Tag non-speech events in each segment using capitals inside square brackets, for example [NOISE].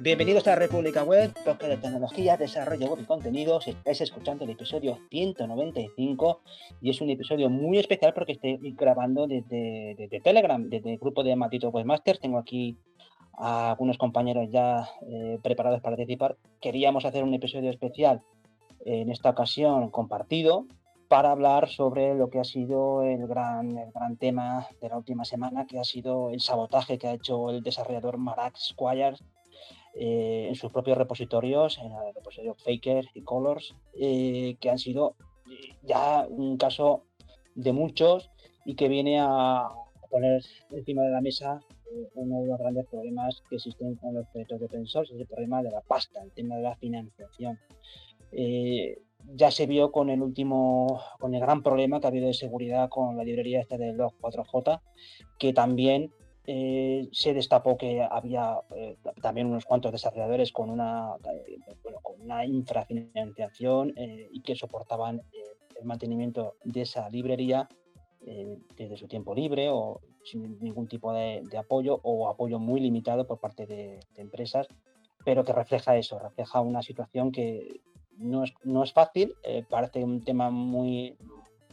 Bienvenidos a República Web, toque de tecnología, desarrollo web y contenidos. Estáis escuchando el episodio 195 y es un episodio muy especial porque estoy grabando desde, Telegram, desde el grupo de Matito Webmasters. Tengo aquí a algunos compañeros ya eh, preparados para participar. Queríamos hacer un episodio especial en esta ocasión compartido para hablar sobre lo que ha sido el gran, el gran tema de la última semana, que ha sido el sabotaje que ha hecho el desarrollador Marax Squires eh, en sus propios repositorios, en el repositorio Faker y Colors, eh, que han sido ya un caso de muchos y que viene a poner encima de la mesa eh, uno de los grandes problemas que existen con los proyectos de open source, es el problema de la pasta, el tema de la financiación. ya se vio con el último, con el gran problema que ha habido de seguridad con la librería esta de log 4J, que también eh, se destapó que había eh, también unos cuantos desarrolladores con una, eh, infrafinanciación y que soportaban el mantenimiento de esa librería desde su tiempo libre o sin ningún tipo de, apoyo o apoyo muy limitado por parte de, empresas, pero que refleja eso, refleja una situación que no es, no es fácil, parece un tema muy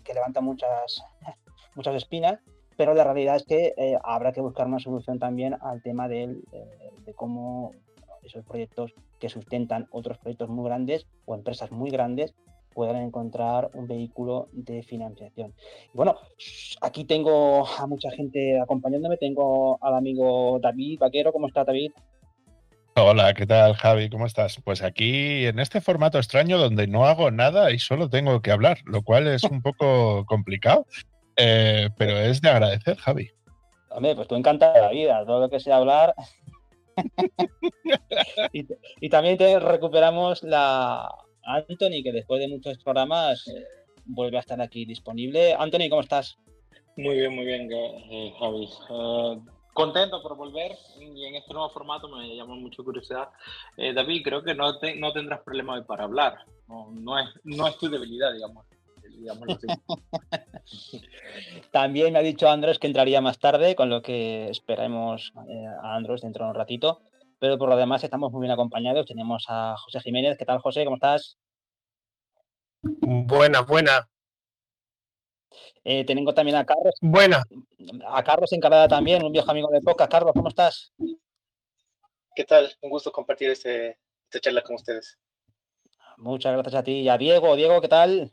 que levanta muchas, [LAUGHS] muchas espinas pero la realidad es que eh, habrá que buscar una solución también al tema eh, de cómo esos proyectos que sustentan otros proyectos muy grandes o empresas muy grandes puedan encontrar un vehículo de financiación. Y bueno, aquí tengo a mucha gente acompañándome. Tengo al amigo David Vaquero. ¿Cómo está David? Hola, ¿qué tal Javi? ¿Cómo estás? Pues aquí en este formato extraño donde no hago nada y solo tengo que hablar, lo cual es un poco complicado, eh, pero es de agradecer, Javi. Hombre, pues tú encanta la vida, todo lo que sea hablar. [LAUGHS] y, también te recuperamos la Anthony, que después de muchos programas eh, vuelve a estar aquí disponible. Anthony, ¿cómo estás? Muy bien, muy bien, eh, Javi. contento por volver y en este nuevo formato me llama mucho curiosidad. David, creo que no, no tendrás problema hoy para hablar. No, es, no es tu debilidad, digamos. [LAUGHS] También me ha dicho Andrés que entraría más tarde, con lo que esperaremos eh, a Andrés dentro de un ratito. Pero por lo demás estamos muy bien acompañados. Tenemos a José Jiménez. ¿Qué tal, José? ¿Cómo estás? Buena, buena. Eh, tengo también a Carlos. Buena. A Carlos Encarada también, un viejo amigo de Poca. Carlos, ¿cómo estás? ¿Qué tal? Un gusto compartir este, esta charla con ustedes. Muchas gracias a ti. Y a Diego. Diego, ¿qué tal?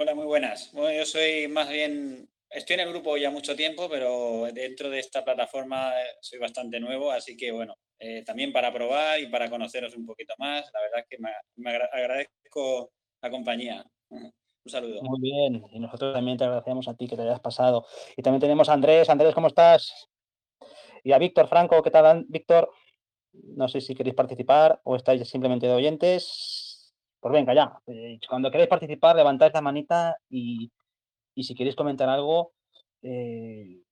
Hola, muy buenas. Bueno, yo soy más bien, estoy en el grupo ya mucho tiempo, pero dentro de esta plataforma eh, soy bastante nuevo, así que bueno, eh, también para probar y para conoceros un poquito más, la verdad es que me, agradezco la compañía. [LAUGHS] Un saludo. Muy bien, y nosotros también te agradecemos a ti que te hayas pasado. Y también tenemos a Andrés. Andrés, ¿cómo estás? Y a Víctor Franco, ¿qué tal, Víctor? No sé si queréis participar o estáis simplemente de oyentes. Pues venga, ya. Eh, cuando queréis participar, levantáis la manita y, si queréis comentar algo, eh,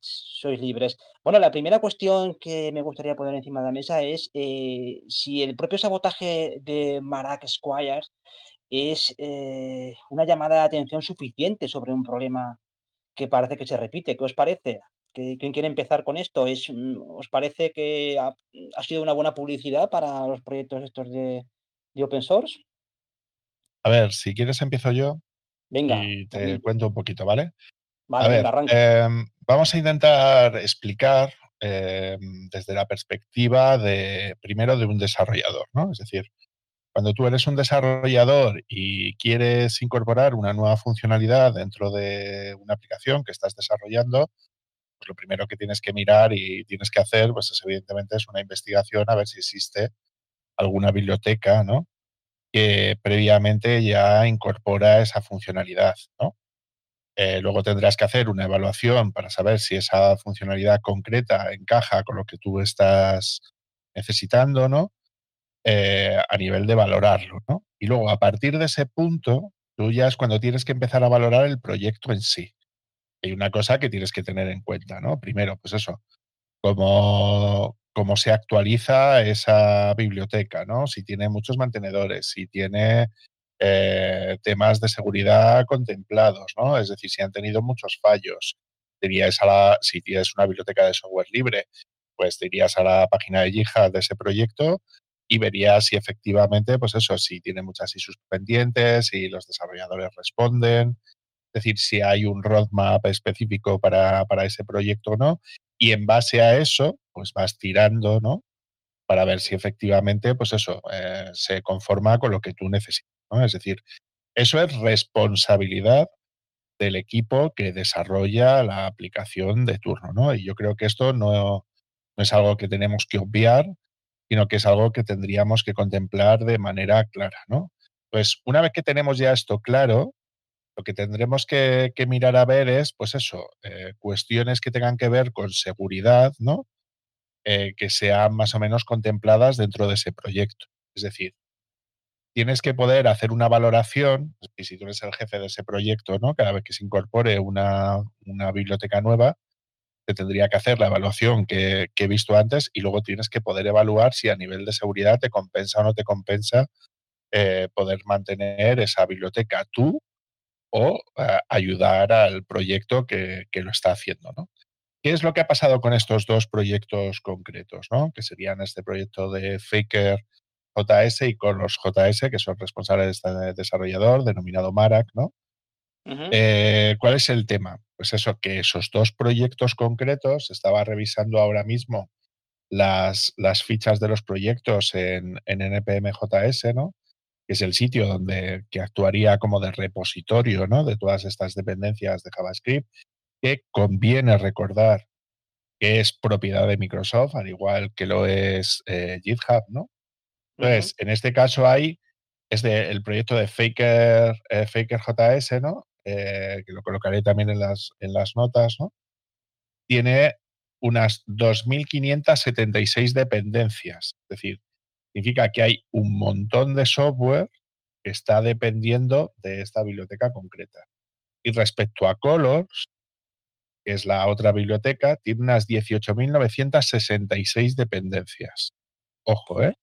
sois libres. Bueno, la primera cuestión que me gustaría poner encima de la mesa es eh, si el propio sabotaje de Marac Squires es una llamada de atención suficiente sobre un problema que parece que se repite. ¿Qué os parece? ¿Quién quiere empezar con esto? ¿Es, mm, ¿Os parece que ha sido una buena publicidad para los proyectos estos de, open source? A ver, si quieres empiezo yo. Venga. Y te cuento un poquito, ¿vale? Vale, a ver, em, vamos a intentar explicar em, desde la perspectiva de, primero, de un desarrollador, ¿no? Es decir, cuando tú eres un desarrollador y quieres incorporar una nueva funcionalidad dentro de una aplicación que estás desarrollando, pues lo primero que tienes que mirar y tienes que hacer, pues es evidentemente es una investigación a ver si existe alguna biblioteca, ¿no? Que previamente ya incorpora esa funcionalidad, ¿no? Eh, luego tendrás que hacer una evaluación para saber si esa funcionalidad concreta encaja con lo que tú estás necesitando, ¿no? Eh, a nivel de valorarlo, ¿no? Y luego, a partir de ese punto, tú ya es cuando tienes que empezar a valorar el proyecto en sí. Hay una cosa que tienes que tener en cuenta, ¿no? Primero, pues eso, como, cómo se actualiza esa biblioteca, ¿no? Si tiene muchos mantenedores, si tiene eh, temas de seguridad contemplados, ¿no? Es decir, si han tenido muchos fallos, si tienes una biblioteca de software libre, pues te irías a la página de GitHub de ese proyecto y verías si efectivamente, pues eso, si tiene muchas issues pendientes, si los desarrolladores responden, es decir, si hay un roadmap específico para, para ese proyecto o no, y en base a eso, pues vas tirando, ¿no? Para ver si efectivamente, pues eso, eh, se conforma con lo que tú necesitas, ¿no? Es decir, eso es responsabilidad del equipo que desarrolla la aplicación de turno, ¿no? Y yo creo que esto no, no es algo que tenemos que obviar, sino que es algo que tendríamos que contemplar de manera clara, ¿no? Pues una vez que tenemos ya esto claro, lo que tendremos que, mirar a ver es, pues eso, eh, cuestiones que tengan que ver con seguridad, ¿no? Eh, que sean más o menos contempladas dentro de ese proyecto. Es decir, tienes que poder hacer una valoración, y si tú eres el jefe de ese proyecto, ¿no? Cada vez que se incorpore una, biblioteca nueva, te tendría que hacer la evaluación que, he visto antes y luego tienes que poder evaluar si a nivel de seguridad te compensa o no te compensa eh, poder mantener esa biblioteca tú o eh, ayudar al proyecto que, lo está haciendo. ¿no? ¿Qué es lo que ha pasado con estos dos proyectos concretos? ¿no? Que serían este proyecto de Faker JS y con los JS, que son responsables de este desarrollador, denominado Marac, ¿no? Eh, ¿Cuál es el tema? Pues eso, que esos dos proyectos concretos, estaba revisando ahora mismo las, las fichas de los proyectos en, en NPM.js, ¿no? Que es el sitio donde que actuaría como de repositorio ¿no? de todas estas dependencias de JavaScript, que conviene recordar que es propiedad de Microsoft, al igual que lo es eh, GitHub, ¿no? Entonces, en este caso hay, es el proyecto de Faker, eh, Faker JS, ¿no? Eh, que lo colocaré también en las, en las notas, ¿no? Tiene unas 2.576 dependencias. Es decir, significa que hay un montón de software que está dependiendo de esta biblioteca concreta. Y respecto a Colors, que es la otra biblioteca, tiene unas 18.966 dependencias. Ojo, ¿eh?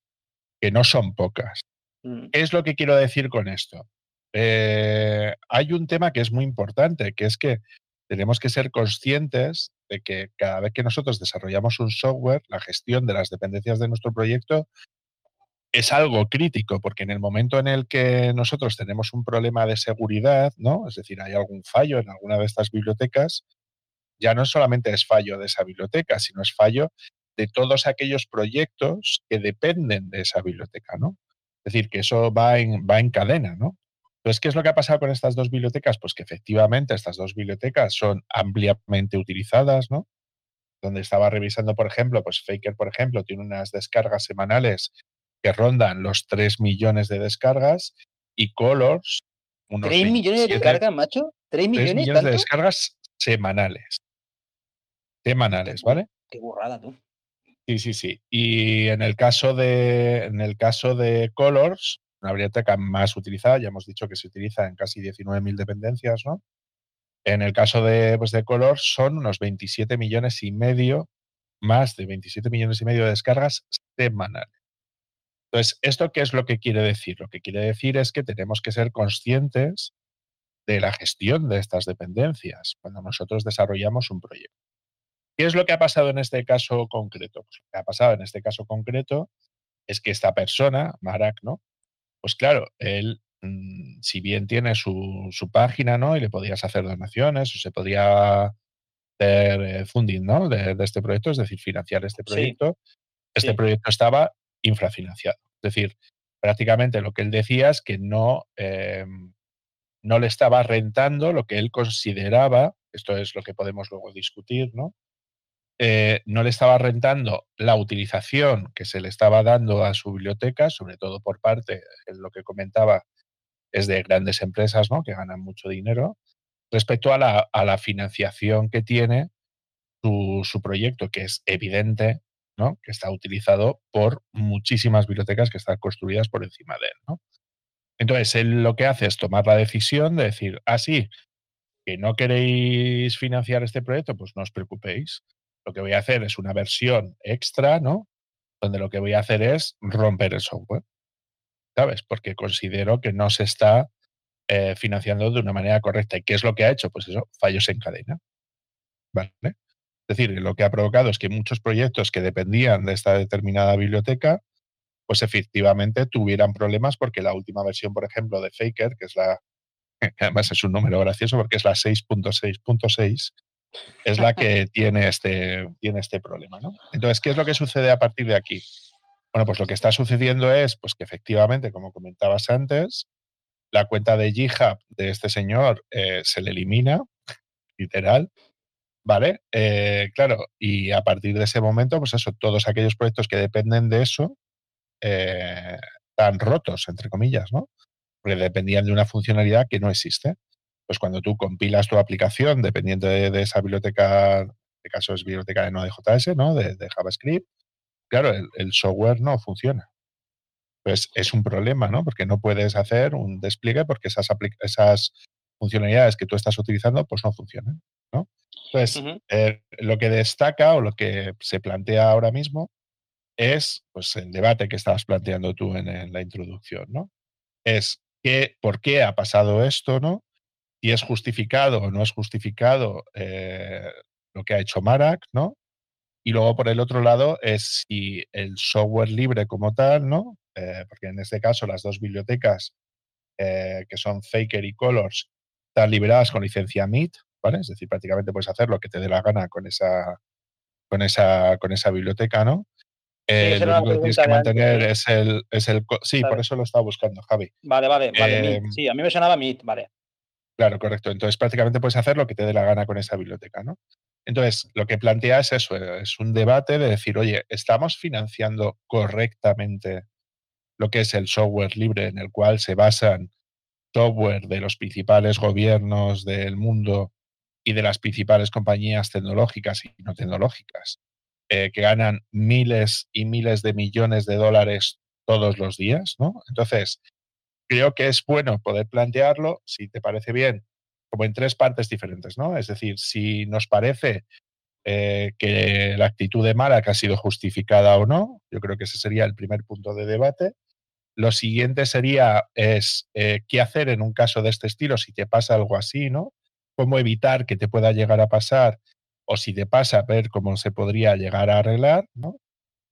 que no son pocas. Mm. ¿Qué es lo que quiero decir con esto? Eh, hay un tema que es muy importante, que es que tenemos que ser conscientes de que cada vez que nosotros desarrollamos un software, la gestión de las dependencias de nuestro proyecto es algo crítico, porque en el momento en el que nosotros tenemos un problema de seguridad, ¿no? Es decir, hay algún fallo en alguna de estas bibliotecas, ya no solamente es fallo de esa biblioteca, sino es fallo de todos aquellos proyectos que dependen de esa biblioteca, ¿no? Es decir, que eso va en, va en cadena, ¿no? Entonces, ¿qué es lo que ha pasado con estas dos bibliotecas? Pues que efectivamente estas dos bibliotecas son ampliamente utilizadas, ¿no? Donde estaba revisando, por ejemplo, pues Faker, por ejemplo, tiene unas descargas semanales que rondan los 3 millones de descargas y Colors unos ¿3 millones de descargas, macho? ¿3 millones, de descargas semanales. Semanales, ¿vale? Qué burrada tú. Sí, sí, sí. Y en el caso de, en el caso de Colors, una biblioteca más utilizada, ya hemos dicho que se utiliza en casi 19.000 dependencias, ¿no? En el caso de, pues de Colors son unos 27 millones y medio, más de 27 millones y medio de descargas semanales. Entonces, ¿esto qué es lo que quiere decir? Lo que quiere decir es que tenemos que ser conscientes de la gestión de estas dependencias cuando nosotros desarrollamos un proyecto. ¿Qué es lo que ha pasado en este caso concreto? Pues lo que ha pasado en este caso concreto es que esta persona, Marak, ¿no? Pues claro, él, mm, si bien tiene su, página, ¿no? Y le podías hacer donaciones o se podía hacer eh, funding, ¿no? De, este proyecto, es decir, financiar este proyecto. Este proyecto estaba infrafinanciado. Es decir, prácticamente lo que él decía es que no, em, no le estaba rentando lo que él consideraba, esto es lo que podemos luego discutir, ¿no? Eh, no le estaba rentando la utilización que se le estaba dando a su biblioteca, sobre todo por parte, en lo que comentaba, es de grandes empresas ¿no? que ganan mucho dinero, respecto a la, a la financiación que tiene su, su, proyecto, que es evidente que está utilizado por muchísimas bibliotecas que están construidas por encima de él. Entonces, él lo que hace es tomar la decisión de decir, ah, sí, que no queréis financiar este proyecto, pues no os preocupéis. Lo que voy a hacer es una versión extra, ¿no? Donde lo que voy a hacer es romper el software. ¿Sabes? Porque considero que no se está eh, financiando de una manera correcta. ¿Y qué es lo que ha hecho? Pues eso, fallos en cadena. ¿Vale? Es decir, lo que ha provocado es que muchos proyectos que dependían de esta determinada biblioteca, pues efectivamente tuvieran problemas porque la última versión, por ejemplo, de Faker, que es la, [LAUGHS] que además es un número gracioso porque es la 6.6.6, es la que [LAUGHS] tiene este, tiene este problema. ¿no? Entonces, ¿qué es lo que sucede a partir de aquí? Bueno, pues lo que está sucediendo es pues, que efectivamente, como comentabas antes, la cuenta de GitHub de este señor eh, se le elimina, literal, ¿vale? Eh, claro, y a partir de ese momento, pues eso, todos aquellos proyectos que dependen de eso eh, están rotos, entre comillas, ¿no? Porque dependían de una funcionalidad que no existe. Pues cuando tú compilas tu aplicación, dependiendo de, esa biblioteca, en este caso es biblioteca de Node.js, ¿no? De, JavaScript, claro, el, software no funciona. Pues es un problema, ¿no? Porque no puedes hacer un despliegue porque esas, esas funcionalidades que tú estás utilizando pues no funcionan, ¿no? Entonces, eh, lo que destaca o lo que se plantea ahora mismo es pues, el debate que estabas planteando tú en, la introducción, ¿no? Es que, por qué ha pasado esto, ¿no? Si es justificado o no es justificado eh, lo que ha hecho Marak, ¿no? Y luego, por el otro lado, es si el software libre como tal, ¿no? Eh, porque en este caso las dos bibliotecas, que son Faker y Colors, están liberadas con licencia MIT, ¿vale? Es decir, prácticamente puedes hacer lo que te dé la gana con esa, con esa, con esa biblioteca, ¿no? Eh, lo único que tienes que mantener es el, es el... Sí, por eso lo estaba buscando, Javi. Vale, vale, vale. Em, sí, a mí me sonaba MIT, vale. Claro, correcto. Entonces prácticamente puedes hacer lo que te dé la gana con esa biblioteca, ¿no? Entonces, lo que plantea es eso, es un debate de decir, oye, ¿estamos financiando correctamente lo que es el software libre en el cual se basan software de los principales gobiernos del mundo y de las principales compañías tecnológicas y no tecnológicas, eh, que ganan miles y miles de millones de dólares todos los días, ¿no? Entonces, creo que es bueno poder plantearlo, si te parece bien, como en tres partes diferentes, ¿no? Es decir, si nos parece eh, que la actitud de Marac ha sido justificada o no, yo creo que ese sería el primer punto de debate. Lo siguiente sería es eh, qué hacer en un caso de este estilo si te pasa algo así, ¿no? Cómo evitar que te pueda llegar a pasar o si te pasa, ver cómo se podría llegar a arreglar, ¿no?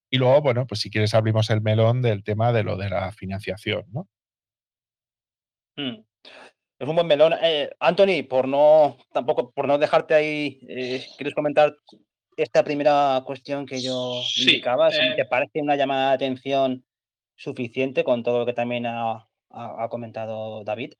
Y luego, bueno, pues si quieres abrimos el melón del tema de lo de la financiación, ¿no? Mm. Es un buen melón. Eh, Anthony, por no, tampoco, por no dejarte ahí, eh, ¿quieres comentar esta primera cuestión que yo indicaba? Si te parece una llamada de atención suficiente con todo lo que también ha, comentado David?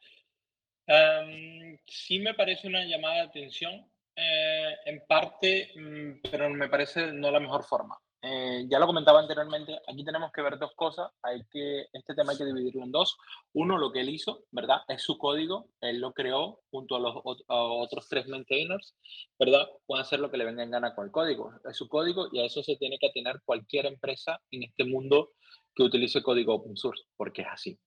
Em, sí me parece una llamada de atención, eh, en parte, mm, pero me parece no la mejor forma. Eh, ya lo comentaba anteriormente, aquí tenemos que ver dos cosas. Hay que, este tema hay que dividirlo en dos. Uno, lo que él hizo, ¿verdad? Es su código, él lo creó junto a los otros tres maintainers, ¿verdad? Pueden hacer lo que le venga en gana con el código. Es su código y a eso se tiene que atener cualquier empresa en este mundo que utilice código open source, porque es así.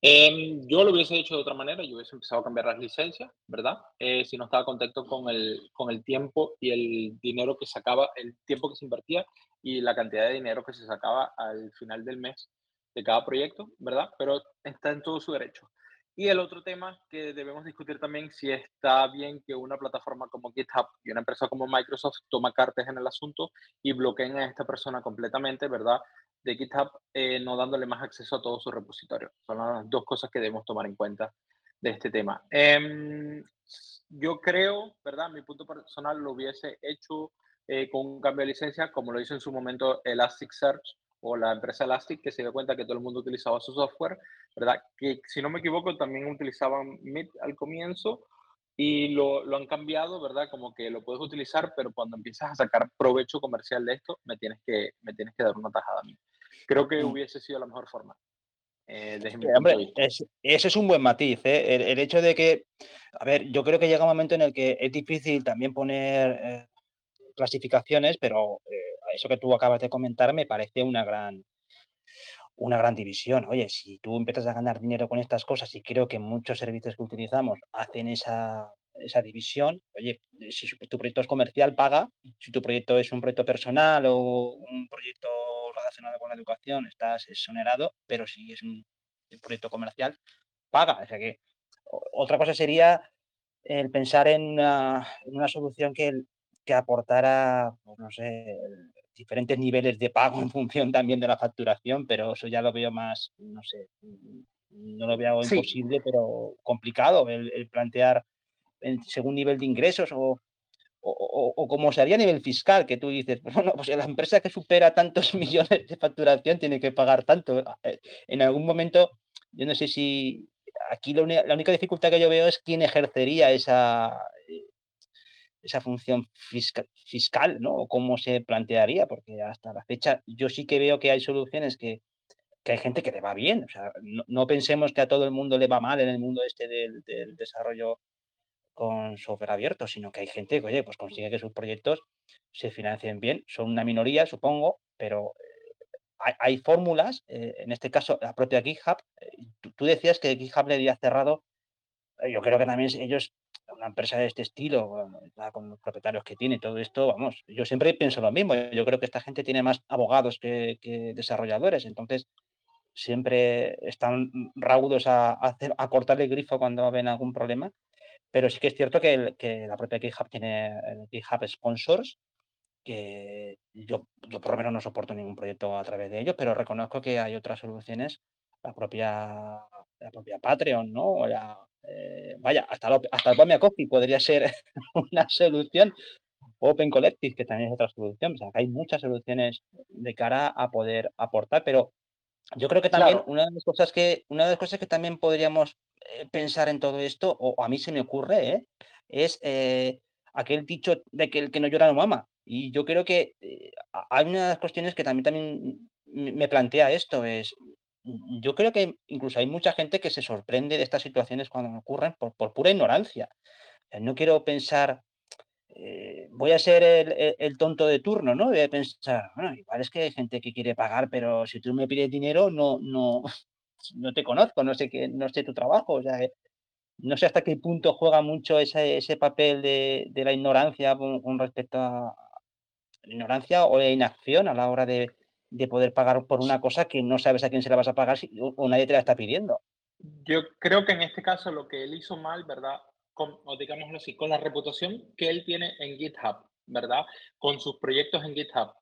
Em, yo lo hubiese hecho de otra manera, yo hubiese empezado a cambiar las licencias, ¿verdad? Eh, si no estaba contento con el, con el tiempo y el dinero que sacaba, el tiempo que se invertía y la cantidad de dinero que se sacaba al final del mes de cada proyecto, ¿verdad? Pero está en todo su derecho. Y el otro tema que debemos discutir también, si está bien que una plataforma como GitHub y una empresa como Microsoft toma cartas en el asunto y bloqueen a esta persona completamente, ¿verdad? De GitHub, eh, no dándole más acceso a todo su repositorio. Son las dos cosas que debemos tomar en cuenta de este tema. Em, yo creo, ¿verdad? Mi punto personal lo hubiese hecho eh, con un cambio de licencia, como lo hizo en su momento Elasticsearch, o la empresa Elastic que se dio cuenta que todo el mundo utilizaba su software, ¿verdad? Que si no me equivoco también utilizaban Meet al comienzo y lo, lo, han cambiado, ¿verdad? Como que lo puedes utilizar, pero cuando empiezas a sacar provecho comercial de esto, me tienes que, me tienes que dar una tajada a mí. Creo que mm. hubiese sido la mejor forma. Eh, hombre, ese es un buen matiz. ¿eh? El, hecho de que, a ver, yo creo que llega un momento en el que es difícil también poner eh, clasificaciones, pero eh, eso que tú acabas de comentar me parece una gran, una gran división. Oye, si tú empiezas a ganar dinero con estas cosas y creo que muchos servicios que utilizamos hacen esa, esa división, oye, si tu proyecto es comercial, paga. Si tu proyecto es un proyecto personal o un proyecto relacionado con la educación, estás exonerado, pero si es un, proyecto comercial, paga. O sea que otra cosa sería el pensar en una, solución que que aportara, pues, no sé, diferentes niveles de pago en función también de la facturación, pero eso ya lo veo más, no sé, no lo veo imposible, pero complicado el, plantear según nivel de ingresos o, o, como se haría a nivel fiscal, que tú dices, [LAUGHS] bueno, pues la empresa que supera tantos [LAUGHS] millones de facturación tiene que pagar tanto. Eh, en algún momento, yo no sé si aquí la, única dificultad que yo veo es quién ejercería esa, eh, esa función fiscal, ¿no? O cómo se plantearía, porque hasta la fecha yo sí que veo que hay soluciones que, que hay gente que le va bien. O sea, no, pensemos que a todo el mundo le va mal en el mundo este del, del desarrollo con software abierto, sino que hay gente que, oye, pues consigue que sus proyectos se financien bien. Son una minoría, supongo, pero eh, hay, fórmulas, eh, en este caso la propia GitHub. Eh, tú, decías que GitHub le había cerrado, yo creo que también ellos, una empresa de este estilo, con los propietarios que tiene, todo esto, vamos, yo siempre pienso lo mismo. Yo creo que esta gente tiene más abogados que, desarrolladores, entonces siempre están raudos a, cortar el grifo cuando ven algún problema. Pero sí que es cierto que, la propia GitHub tiene el GitHub Sponsors, que yo, yo por lo menos no soporto ningún proyecto a través de ellos, pero reconozco que hay otras soluciones, la propia, la propia Patreon, ¿no? Eh, vaya, hasta, hasta el Coffee podría ser [LAUGHS] una solución. Open Collective, que también es otra solución. O sea, que hay muchas soluciones de cara a poder aportar, pero yo creo que también una de las cosas que una de las cosas que también podríamos eh, pensar en todo esto, o a mí se me ocurre, ¿eh? es eh, aquel dicho de que el que no llora no mama. Y yo creo que hay una de las cuestiones que también, también me plantea esto, es, yo creo que incluso hay mucha gente que se sorprende de estas situaciones cuando ocurren por, por pura ignorancia. No quiero pensar eh, voy a ser el, tonto de turno, ¿no? Voy a pensar, bueno, igual es que hay gente que quiere pagar, pero si tú me pides dinero, no, no, [LAUGHS] no te conozco, no sé qué, no sé tu trabajo, eh, no sé hasta qué punto juega mucho ese, ese papel de, la ignorancia con, respecto a la ignorancia o la inacción a la hora de, poder pagar por una cosa que no sabes a quién se la vas a pagar o nadie te la está pidiendo. Yo creo que en este caso lo que él hizo mal, ¿verdad? con, o digámoslo así, con la reputación que él tiene en GitHub, ¿verdad? Con sus proyectos en GitHub.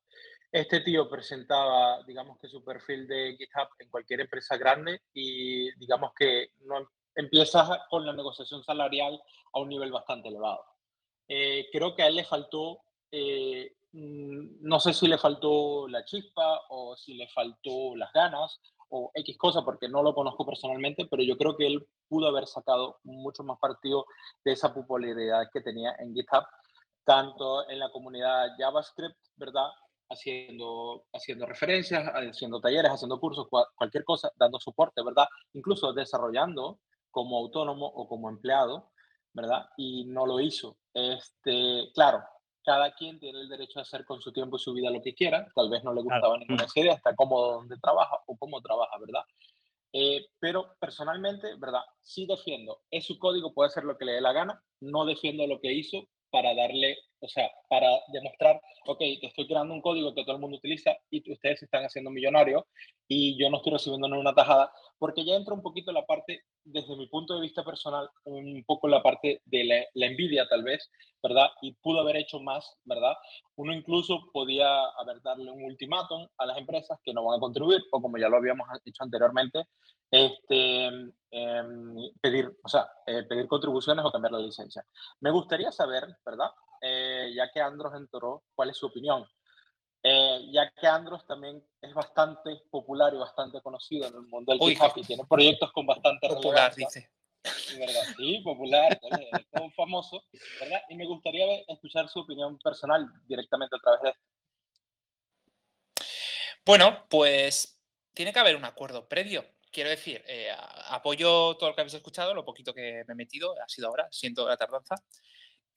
Este tío presentaba, digamos que su perfil de GitHub en cualquier empresa grande y digamos que no empieza con la negociación salarial a un nivel bastante elevado. Eh, creo que a él le faltó, eh, no sé si le faltó la chispa o si le faltó las ganas o X cosa, porque no lo conozco personalmente, pero yo creo que él pudo haber sacado mucho más partido de esa popularidad que tenía en GitHub, tanto en la comunidad JavaScript, ¿verdad? Haciendo, haciendo referencias, haciendo talleres, haciendo cursos, cualquier cosa, dando soporte, ¿verdad? Incluso desarrollando como autónomo o como empleado, ¿verdad? Y no lo hizo. Este, claro, cada quien tiene el derecho a hacer con su tiempo y su vida lo que quiera. Tal vez no le gustaba ninguna idea, está cómodo donde trabaja o cómo trabaja, ¿verdad? Eh, pero personalmente, ¿verdad? Sí defiendo. Es su código, puede hacer lo que le dé la gana. No defiendo lo que hizo para darle, o sea, para demostrar, ok, te estoy creando un código que todo el mundo utiliza y ustedes se están haciendo millonarios y yo no estoy recibiendo una tajada, porque ya entra un poquito la parte, desde mi punto de vista personal, un poco la parte de la, envidia tal vez, ¿verdad? Y pudo haber hecho más, ¿verdad? Uno incluso podía haber darle un ultimátum a las empresas que no van a contribuir, o como ya lo habíamos dicho anteriormente, este, em, pedir, o sea, eh, pedir contribuciones o cambiar la licencia. Me gustaría saber, ¿verdad? Eh, ya que Andros entró, ¿cuál es su opinión? Eh, ya que Andros también es bastante popular y bastante conocido en el mundo del hip y tiene proyectos con bastante popular, dice. ¿verdad? Sí, popular, es famoso, ¿verdad? Y me gustaría escuchar su opinión personal directamente a través de esto. Bueno, pues tiene que haber un acuerdo previo. Quiero decir, eh, apoyo todo lo que habéis escuchado, lo poquito que me he metido, ha sido ahora, siento la tardanza.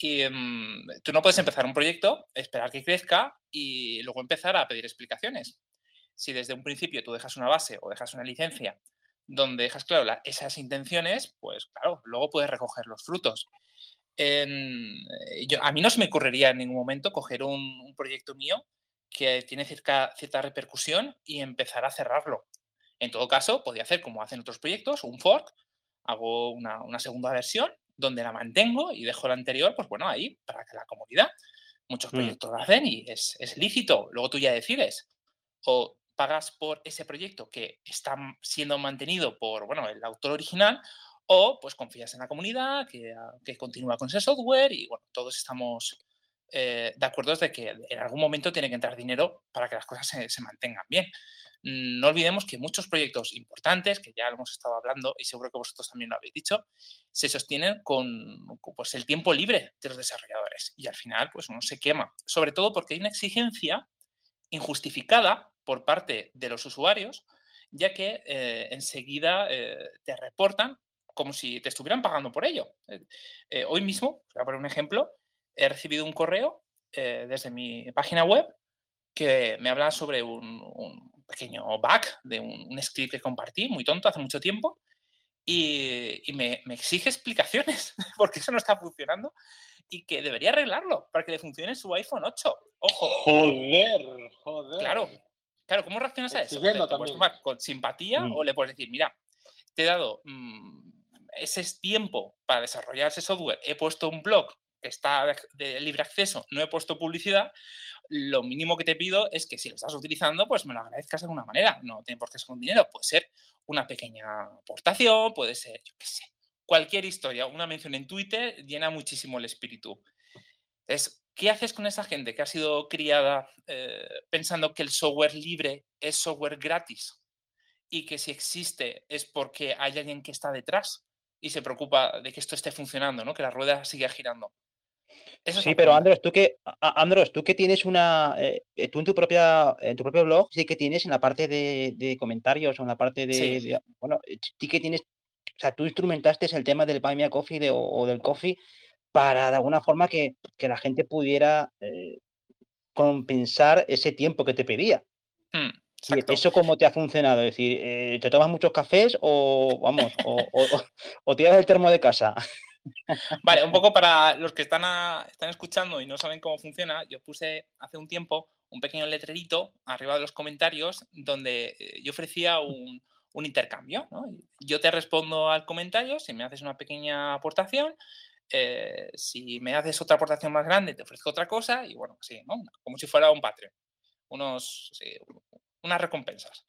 Y mm, tú no puedes empezar un proyecto, esperar que crezca y luego empezar a pedir explicaciones. Si desde un principio tú dejas una base o dejas una licencia donde dejas claro esas intenciones, pues claro, luego puedes recoger los frutos. yo, a mí no se me ocurriría en ningún momento coger un, proyecto mío que tiene cierta, repercusión y empezar a cerrarlo. En todo caso, podría hacer como hacen otros proyectos, un fork, hago una segunda versión donde la mantengo y dejo la anterior, pues bueno, ahí para que la comunidad. Muchos Mm. proyectos lo hacen y es, es lícito. Luego tú ya decides. O pagas por ese proyecto que está siendo mantenido por bueno, el autor original, o pues confías en la comunidad, que, ah, que continúa con ese software y bueno, todos estamos eh, de acuerdo de que en algún momento tiene que entrar dinero para que las cosas se, se mantengan bien. Mm, No olvidemos que muchos proyectos importantes, que ya lo hemos estado hablando y seguro que vosotros también lo habéis dicho, se sostienen con, pues, el tiempo libre de los desarrolladores y al final pues uno se quema, sobre todo porque hay una exigencia injustificada por parte de los usuarios, ya que eh, enseguida eh, te reportan como si te estuvieran pagando por ello. Eh, hoy mismo, voy a poner un ejemplo, he recibido un correo desde mi página web que me habla sobre un pequeño bug de un, un, script que compartí, muy tonto, hace mucho tiempo, y, y me, me, exige explicaciones [LAUGHS] porque eso no está funcionando y que debería arreglarlo para que le funcione su iPhone 8. ¡Ojo! ¡Joder! ¡Joder! Claro, claro, ¿cómo reaccionas a eso? ¿Te, te puedes tomar con simpatía mm. o le puedes decir, mira, te he dado mmm, ese tiempo para desarrollar ese software, he puesto un blog está de, libre acceso, no he puesto publicidad, lo mínimo que te pido es que si lo estás utilizando, pues me lo agradezcas de alguna manera. No tiene por qué ser con dinero, puede ser una pequeña aportación, puede ser, yo qué sé, cualquier historia. Una mención en Twitter llena muchísimo el espíritu. Es, ¿qué haces con esa gente que ha sido criada eh, pensando que el software libre es software gratis? Y que si existe es porque hay alguien que está detrás y se preocupa de que esto esté funcionando, ¿no? que la rueda siga girando. Eso sí, pero Andros, tú que Andros, tú que tienes una, eh, tú en tu propia, en tu propio blog sí que tienes en la parte de, de comentarios o en la parte de, sí. de, bueno, sí que tienes, o sea, tú instrumentaste el tema del Buy Me a Coffee de, o, o, del coffee para de alguna forma que, que la gente pudiera eh, compensar ese tiempo que te pedía. Exacto. ¿Eso cómo te ha funcionado? Es decir, eh, ¿te tomas muchos cafés o, vamos, o, o, [LAUGHS] o tiras el termo de casa? Vale, un poco para los que están, a, están escuchando y no saben cómo funciona, yo puse hace un tiempo un pequeño letrerito arriba de los comentarios donde eh, yo ofrecía un, un intercambio. ¿no? Yo te respondo al comentario si me haces una pequeña aportación. Eh, si me haces otra aportación más grande, te ofrezco otra cosa y bueno, sí, ¿no? como si fuera un Patreon. Unos, sí, unas recompensas.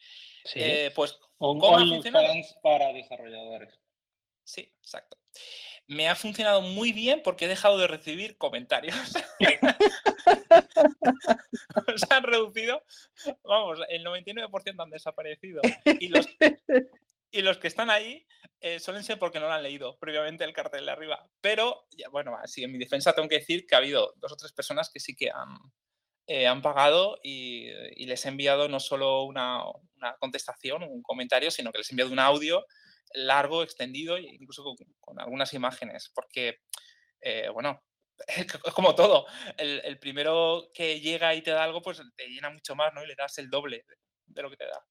Sí. Eh, pues, OnlyFans para desarrolladores. Sí, exacto. Me ha funcionado muy bien porque he dejado de recibir comentarios. [LAUGHS] Se han reducido, vamos, el 99% han desaparecido. Y los, y los que están ahí eh, suelen ser porque no lo han leído previamente el cartel de arriba. Pero, ya, bueno, así en mi defensa tengo que decir que ha habido dos o tres personas que sí que han, eh, han pagado y, y, les he enviado no solo una, una, contestación, un comentario, sino que les he enviado un audio largo, extendido e incluso con, con algunas imágenes, porque, eh, bueno, [LAUGHS] es como todo, el, el, primero que llega y te da algo, pues te llena mucho más, ¿no? Y le das el doble de, lo que te da.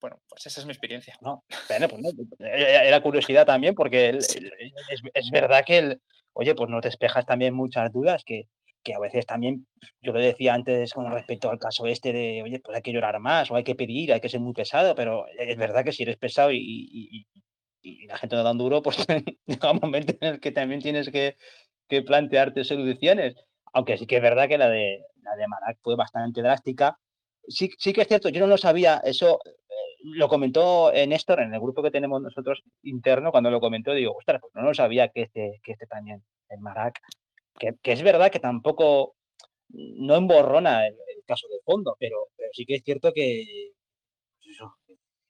Bueno, pues esa es mi experiencia. No, bueno, pues no, [LAUGHS] era curiosidad también, porque el, sí. es, es, verdad que, el, oye, pues nos despejas también muchas dudas que, que a veces también, yo lo decía antes con respecto al caso este de, oye, pues hay que llorar más o hay que pedir, hay que ser muy pesado, pero es verdad que si eres pesado y, y, y la gente no da un duro, pues [LAUGHS] llega un momento en el que también tienes que, que, plantearte soluciones. Aunque sí que es verdad que la de, la de Marac fue bastante drástica. Sí, sí que es cierto, yo no lo sabía, eso eh, lo comentó Néstor en el grupo que tenemos nosotros interno, cuando lo comentó, digo, ostras, pues no lo sabía que este, que este también, el Marac, que, que, es verdad que tampoco no emborrona el, caso de fondo, pero, pero, sí que es cierto que pues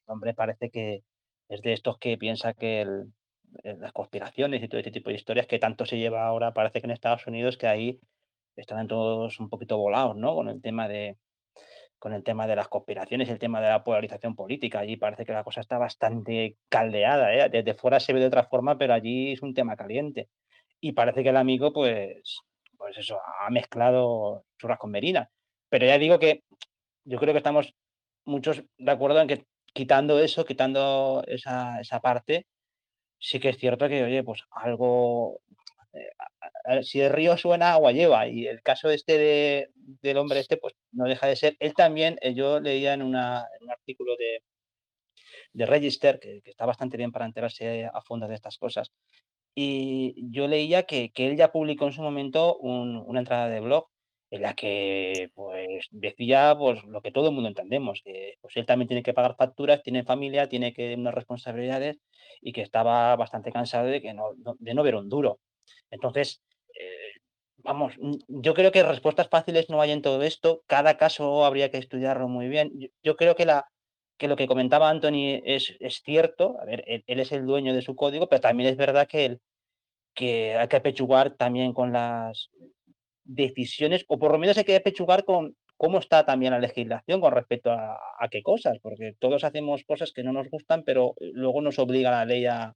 hombre parece que es de estos que piensa que el, las conspiraciones y todo este tipo de historias que tanto se lleva ahora, parece que en Estados Unidos, que ahí están todos un poquito volados, ¿no? Con el tema de con el tema de las conspiraciones, el tema de la polarización política. Allí parece que la cosa está bastante caldeada, ¿eh? Desde fuera se ve de otra forma, pero allí es un tema caliente y parece que el amigo, pues, pues eso, ha mezclado churras con merinas. Pero ya digo que yo creo que estamos muchos de acuerdo en que quitando eso, quitando esa, esa parte, sí que es cierto que, oye, pues algo, eh, si el río suena, agua lleva. Y el caso este de, del hombre este, pues no deja de ser. Él también, eh, yo leía en, una, un artículo de, de Register, que, está bastante bien para enterarse a fondo de estas cosas, y yo leía que, que él ya publicó en su momento un, una entrada de blog en la que pues decía pues lo que todo el mundo entendemos, que pues él también tiene que pagar facturas, tiene familia, tiene que unas responsabilidades y que estaba bastante cansado de que no, de no ver un duro. Entonces, eh, vamos, yo creo que respuestas fáciles no hay en todo esto, cada caso habría que estudiarlo muy bien. Yo, creo que la que lo que comentaba Anthony es, es cierto, a ver, él, él, es el dueño de su código, pero también es verdad que él, que hay que apechugar también con las decisiones, o por lo menos hay que apechugar con cómo está también la legislación con respecto a, qué cosas, porque todos hacemos cosas que no nos gustan, pero luego nos obliga la ley a,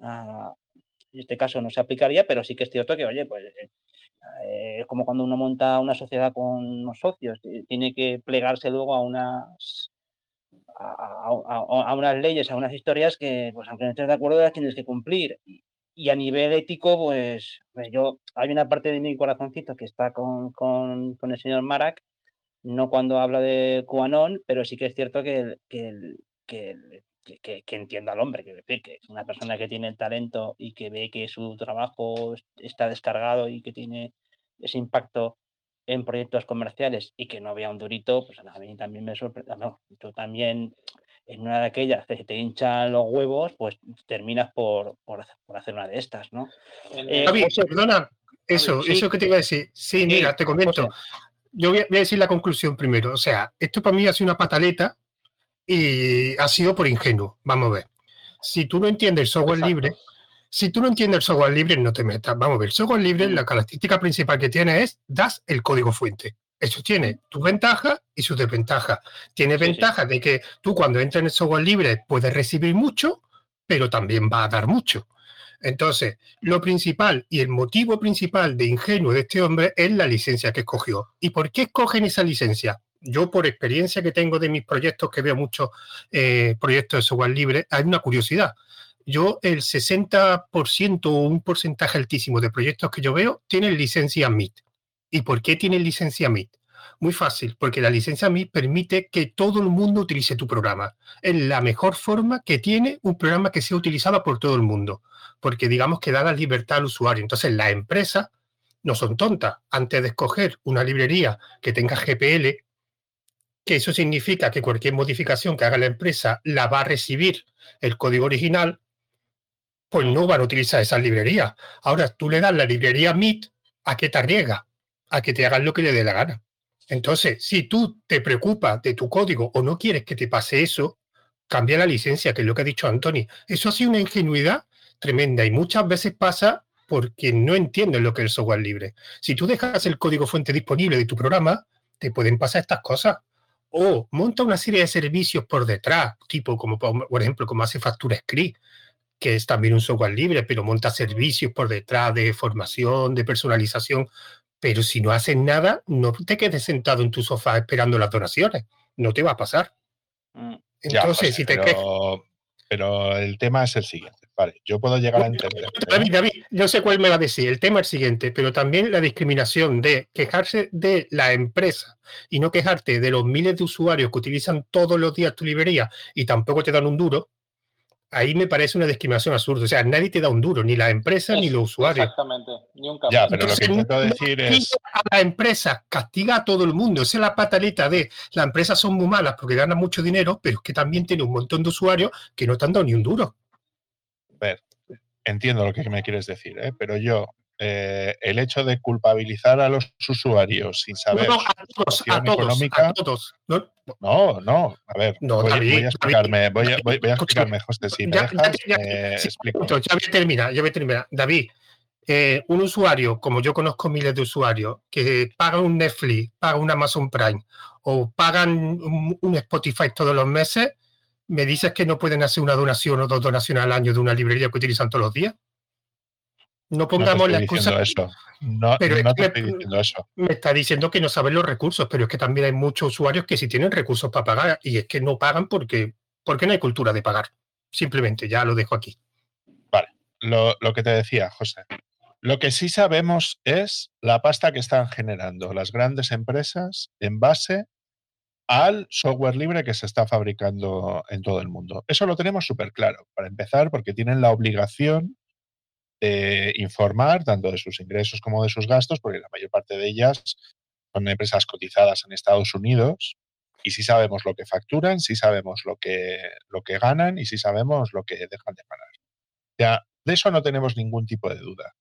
en este caso no se aplicaría, pero sí que es cierto que, oye, pues eh, es como cuando uno monta una sociedad con unos socios, tiene que plegarse luego a unas a, unas leyes, a unas historias que, pues aunque no estés de acuerdo, las tienes que cumplir a nivel ético, pues, pues yo, hay una parte de mi corazoncito que está con, con, con el señor Marak, no cuando habla de QAnon, pero sí que es cierto que, que, que, que, al hombre, que es una persona que tiene el talento y que ve que su trabajo está descargado y que tiene ese impacto en proyectos comerciales y que no vea un durito, pues a mí también me sorprende. No, yo también en una de aquellas que te hinchan los huevos, pues terminas por, por, hacer una de estas, ¿no? Eh, perdona, eso, eso que te iba a decir. Sí, mira, te comento. Yo voy a, decir la conclusión primero. O sea, esto para mí ha sido una pataleta y ha sido por ingenuo. Vamos a ver. Si tú no entiendes el software libre, si tú no entiendes el software libre, no te metas. Vamos a ver, el software libre, la característica principal que tiene es das el código fuente. Eso tiene tu ventaja y su desventaja. Tiene ventaja de que tú cuando entras en el software libre puedes recibir mucho, pero también va a dar mucho. Entonces, lo principal y el motivo principal de ingenuo de este hombre es la licencia que escogió. ¿Y por qué escogen esa licencia? Yo, por experiencia que tengo de mis proyectos, que veo muchos eh, proyectos de software libre, hay una curiosidad. Yo, el 60% o un porcentaje altísimo de proyectos que yo veo tienen licencia MIT. ¿Y por qué tiene licencia MIT? Muy fácil, porque la licencia MIT permite que todo el mundo utilice tu programa. Es la mejor forma que tiene un programa que sea utilizado por todo el mundo, porque digamos que da la libertad al usuario. Entonces, las empresas no son tontas. Antes de escoger una librería que tenga GPL, que eso significa que cualquier modificación que haga la empresa la va a recibir el código original, pues no van a utilizar esa librería. Ahora tú le das la librería MIT a que te arriesga a que te hagan lo que le dé la gana. Entonces, si tú te preocupas de tu código o no quieres que te pase eso, cambia la licencia, que es lo que ha dicho Anthony. Eso ha sido una ingenuidad tremenda y muchas veces pasa porque no entienden lo que es el software libre. Si tú dejas el código fuente disponible de tu programa, te pueden pasar estas cosas. O monta una serie de servicios por detrás, tipo como por ejemplo como hace Factura Script, que es también un software libre, pero monta servicios por detrás de formación, de personalización. Pero si no haces nada, no te quedes sentado en tu sofá esperando las donaciones. No te va a pasar. Mm. Entonces, si te pero, pero el tema es el siguiente. Vale, yo puedo llegar a entender. David, David, yo sé cuál me va a decir. El tema es el siguiente, pero también la discriminación de quejarse de la empresa y no quejarte de los miles de usuarios que utilizan todos los días tu librería y tampoco te dan un duro, ahí me parece una discriminación absurda. O sea, nadie te da un duro, ni la empresa ni los usuarios. Exactamente, ni un Ya, pero lo que intento decir es. A la empresa castiga a todo el mundo. Esa es la pataleta de las empresas son muy malas porque ganan mucho dinero, pero es que también tiene un montón de usuarios que no te han dado ni un duro. A ver, entiendo lo que me quieres decir, ¿eh? pero yo eh, el hecho de culpabilizar a los usuarios sin saber no, a todos, a todos, económica. A todos. No, no, no, a ver, no, voy, David, voy, a explicarme, voy, a, voy, a explicarme, José, si ya, dejas, ya, eh, sí, ya voy a terminar, ya voy a terminar. David, eh, un usuario, como yo conozco miles de usuarios, que pagan un Netflix, pagan un Amazon Prime o pagan un, un Spotify todos los meses, ¿me dices que no pueden hacer una donación o dos donaciones al año de una librería que utilizan todos los días? No pongamos la excusa. Eso. No, pero no te me, estoy diciendo eso. Me está diciendo que no saben los recursos, pero es que también hay muchos usuarios que sí tienen recursos para pagar y es que no pagan porque, porque no hay cultura de pagar. Simplemente, ya lo dejo aquí. Vale, lo, lo que te decía, José. Lo que sí sabemos es la pasta que están generando las grandes empresas en base al software libre que se está fabricando en todo el mundo. Eso lo tenemos súper claro, para empezar, porque tienen la obligación de informar tanto de sus ingresos como de sus gastos, porque la mayor parte de ellas son empresas cotizadas en Estados Unidos y sí sabemos lo que facturan, sí sabemos lo que, lo que ganan y sí sabemos lo que dejan de ganar. O sea, de eso no tenemos ningún tipo de duda.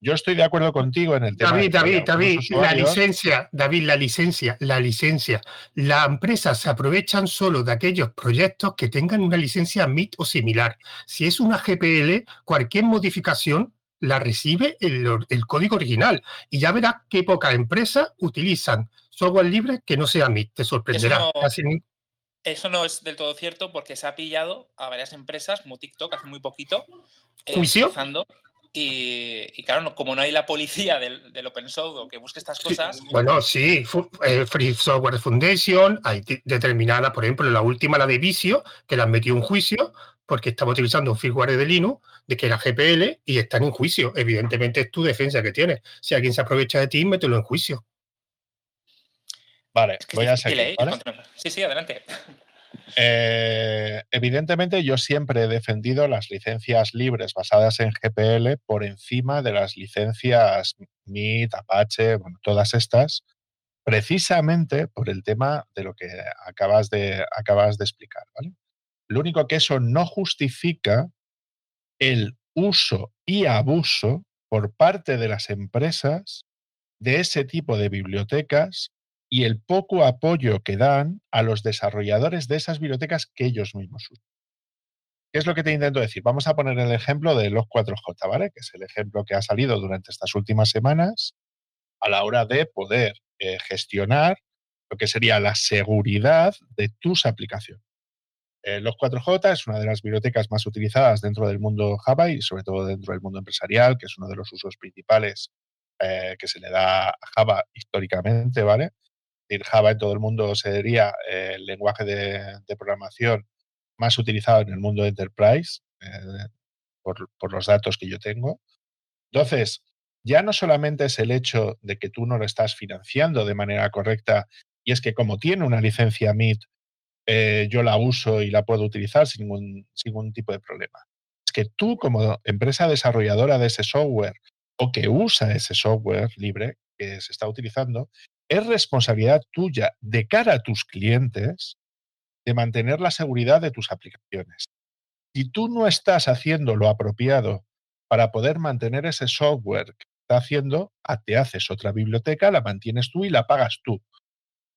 Yo estoy de acuerdo contigo en el tema. David, David, David, la licencia, David, la licencia, la licencia. Las empresas se aprovechan solo de aquellos proyectos que tengan una licencia MIT o similar. Si es una GPL, cualquier modificación la recibe el, código original. Y ya verás qué pocas empresas utilizan software libre que no sea MIT. Te sorprenderá. Eso no, es del todo cierto porque se ha pillado a varias empresas, como TikTok, hace muy poquito. Eh, ¿Juicio? Y, claro, como no hay la policía del, open source que busque estas cosas. bueno, sí, eh, Free Software Foundation, hay determinada, por ejemplo, la última, la de Vicio, que la han metido en juicio porque estaba utilizando un firmware de Linux de que era GPL y están en juicio. Evidentemente es tu defensa que tienes. Si alguien se aprovecha de ti, mételo en juicio. Vale, voy a seguir. ¿eh? Sí, sí, adelante. Eh, evidentemente, yo siempre he defendido las licencias libres basadas en GPL por encima de las licencias MIT, Apache, bueno, todas estas, precisamente por el tema de lo que acabas de, acabas de explicar. Lo único que eso no justifica el uso y abuso por parte de las empresas de ese tipo de bibliotecas y el poco apoyo que dan a los desarrolladores de esas bibliotecas que ellos mismos usan. ¿Qué es lo que te intento decir? Vamos a poner el ejemplo de los 4J, ¿vale? Que es el ejemplo que ha salido durante estas últimas semanas a la hora de poder eh, gestionar lo que sería la seguridad de tus aplicaciones. Eh, los 4J es una de las bibliotecas más utilizadas dentro del mundo Java y sobre todo dentro del mundo empresarial, que es uno de los usos principales eh, que se le da a Java históricamente, ¿vale? Java en todo el mundo sería eh, el lenguaje de, programación más utilizado en el mundo de enterprise, eh, por, los datos que yo tengo. Entonces, ya no solamente es el hecho de que tú no lo estás financiando de manera correcta, y es que como tiene una licencia MIT, eh, yo la uso y la puedo utilizar sin ningún, sin ningún tipo de problema. Es que tú como empresa desarrolladora de ese software o que usa ese software libre que se está utilizando, es responsabilidad tuya de cara a tus clientes de mantener la seguridad de tus aplicaciones. Si tú no estás haciendo lo apropiado para poder mantener ese software que está haciendo, ah, te haces otra biblioteca, la mantienes tú y la pagas tú.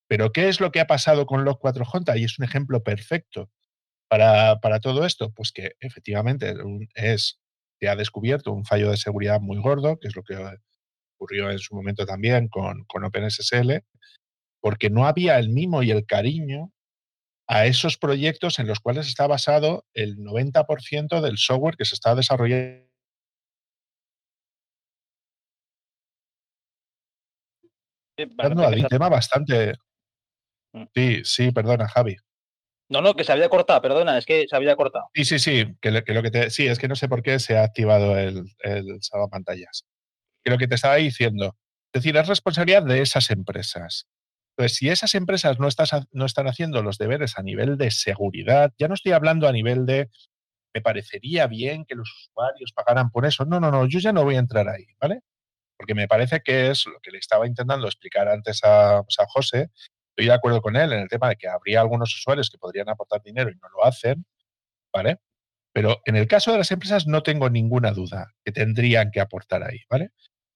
Pero ¿qué es lo que ha pasado con los 4J? Y es un ejemplo perfecto para, para todo esto. Pues que efectivamente es, se ha descubierto un fallo de seguridad muy gordo, que es lo que ocurrió en su momento también con, con OpenSSL, porque no había el mimo y el cariño a esos proyectos en los cuales está basado el 90% del software que se está desarrollando. un tema bastante. Mm. Sí, sí, perdona, Javi. No, no, que se había cortado, perdona, es que se había cortado. Sí, sí, sí, que, lo que te, sí, es que no sé por qué se ha activado el, el pantallas que lo que te estaba diciendo. Es decir, es responsabilidad de esas empresas. Entonces, si esas empresas no, no están haciendo los deberes a nivel de seguridad, ya no estoy hablando a nivel de me parecería bien que los usuarios pagaran por eso. No, no, no, yo ya no voy a entrar ahí, ¿vale? Porque me parece que es lo que le estaba intentando explicar antes a, a José. Estoy de acuerdo con él en el tema de que habría algunos usuarios que podrían aportar dinero y no lo hacen, ¿vale? Pero en el caso de las empresas no tengo ninguna duda que tendrían que aportar ahí, ¿vale?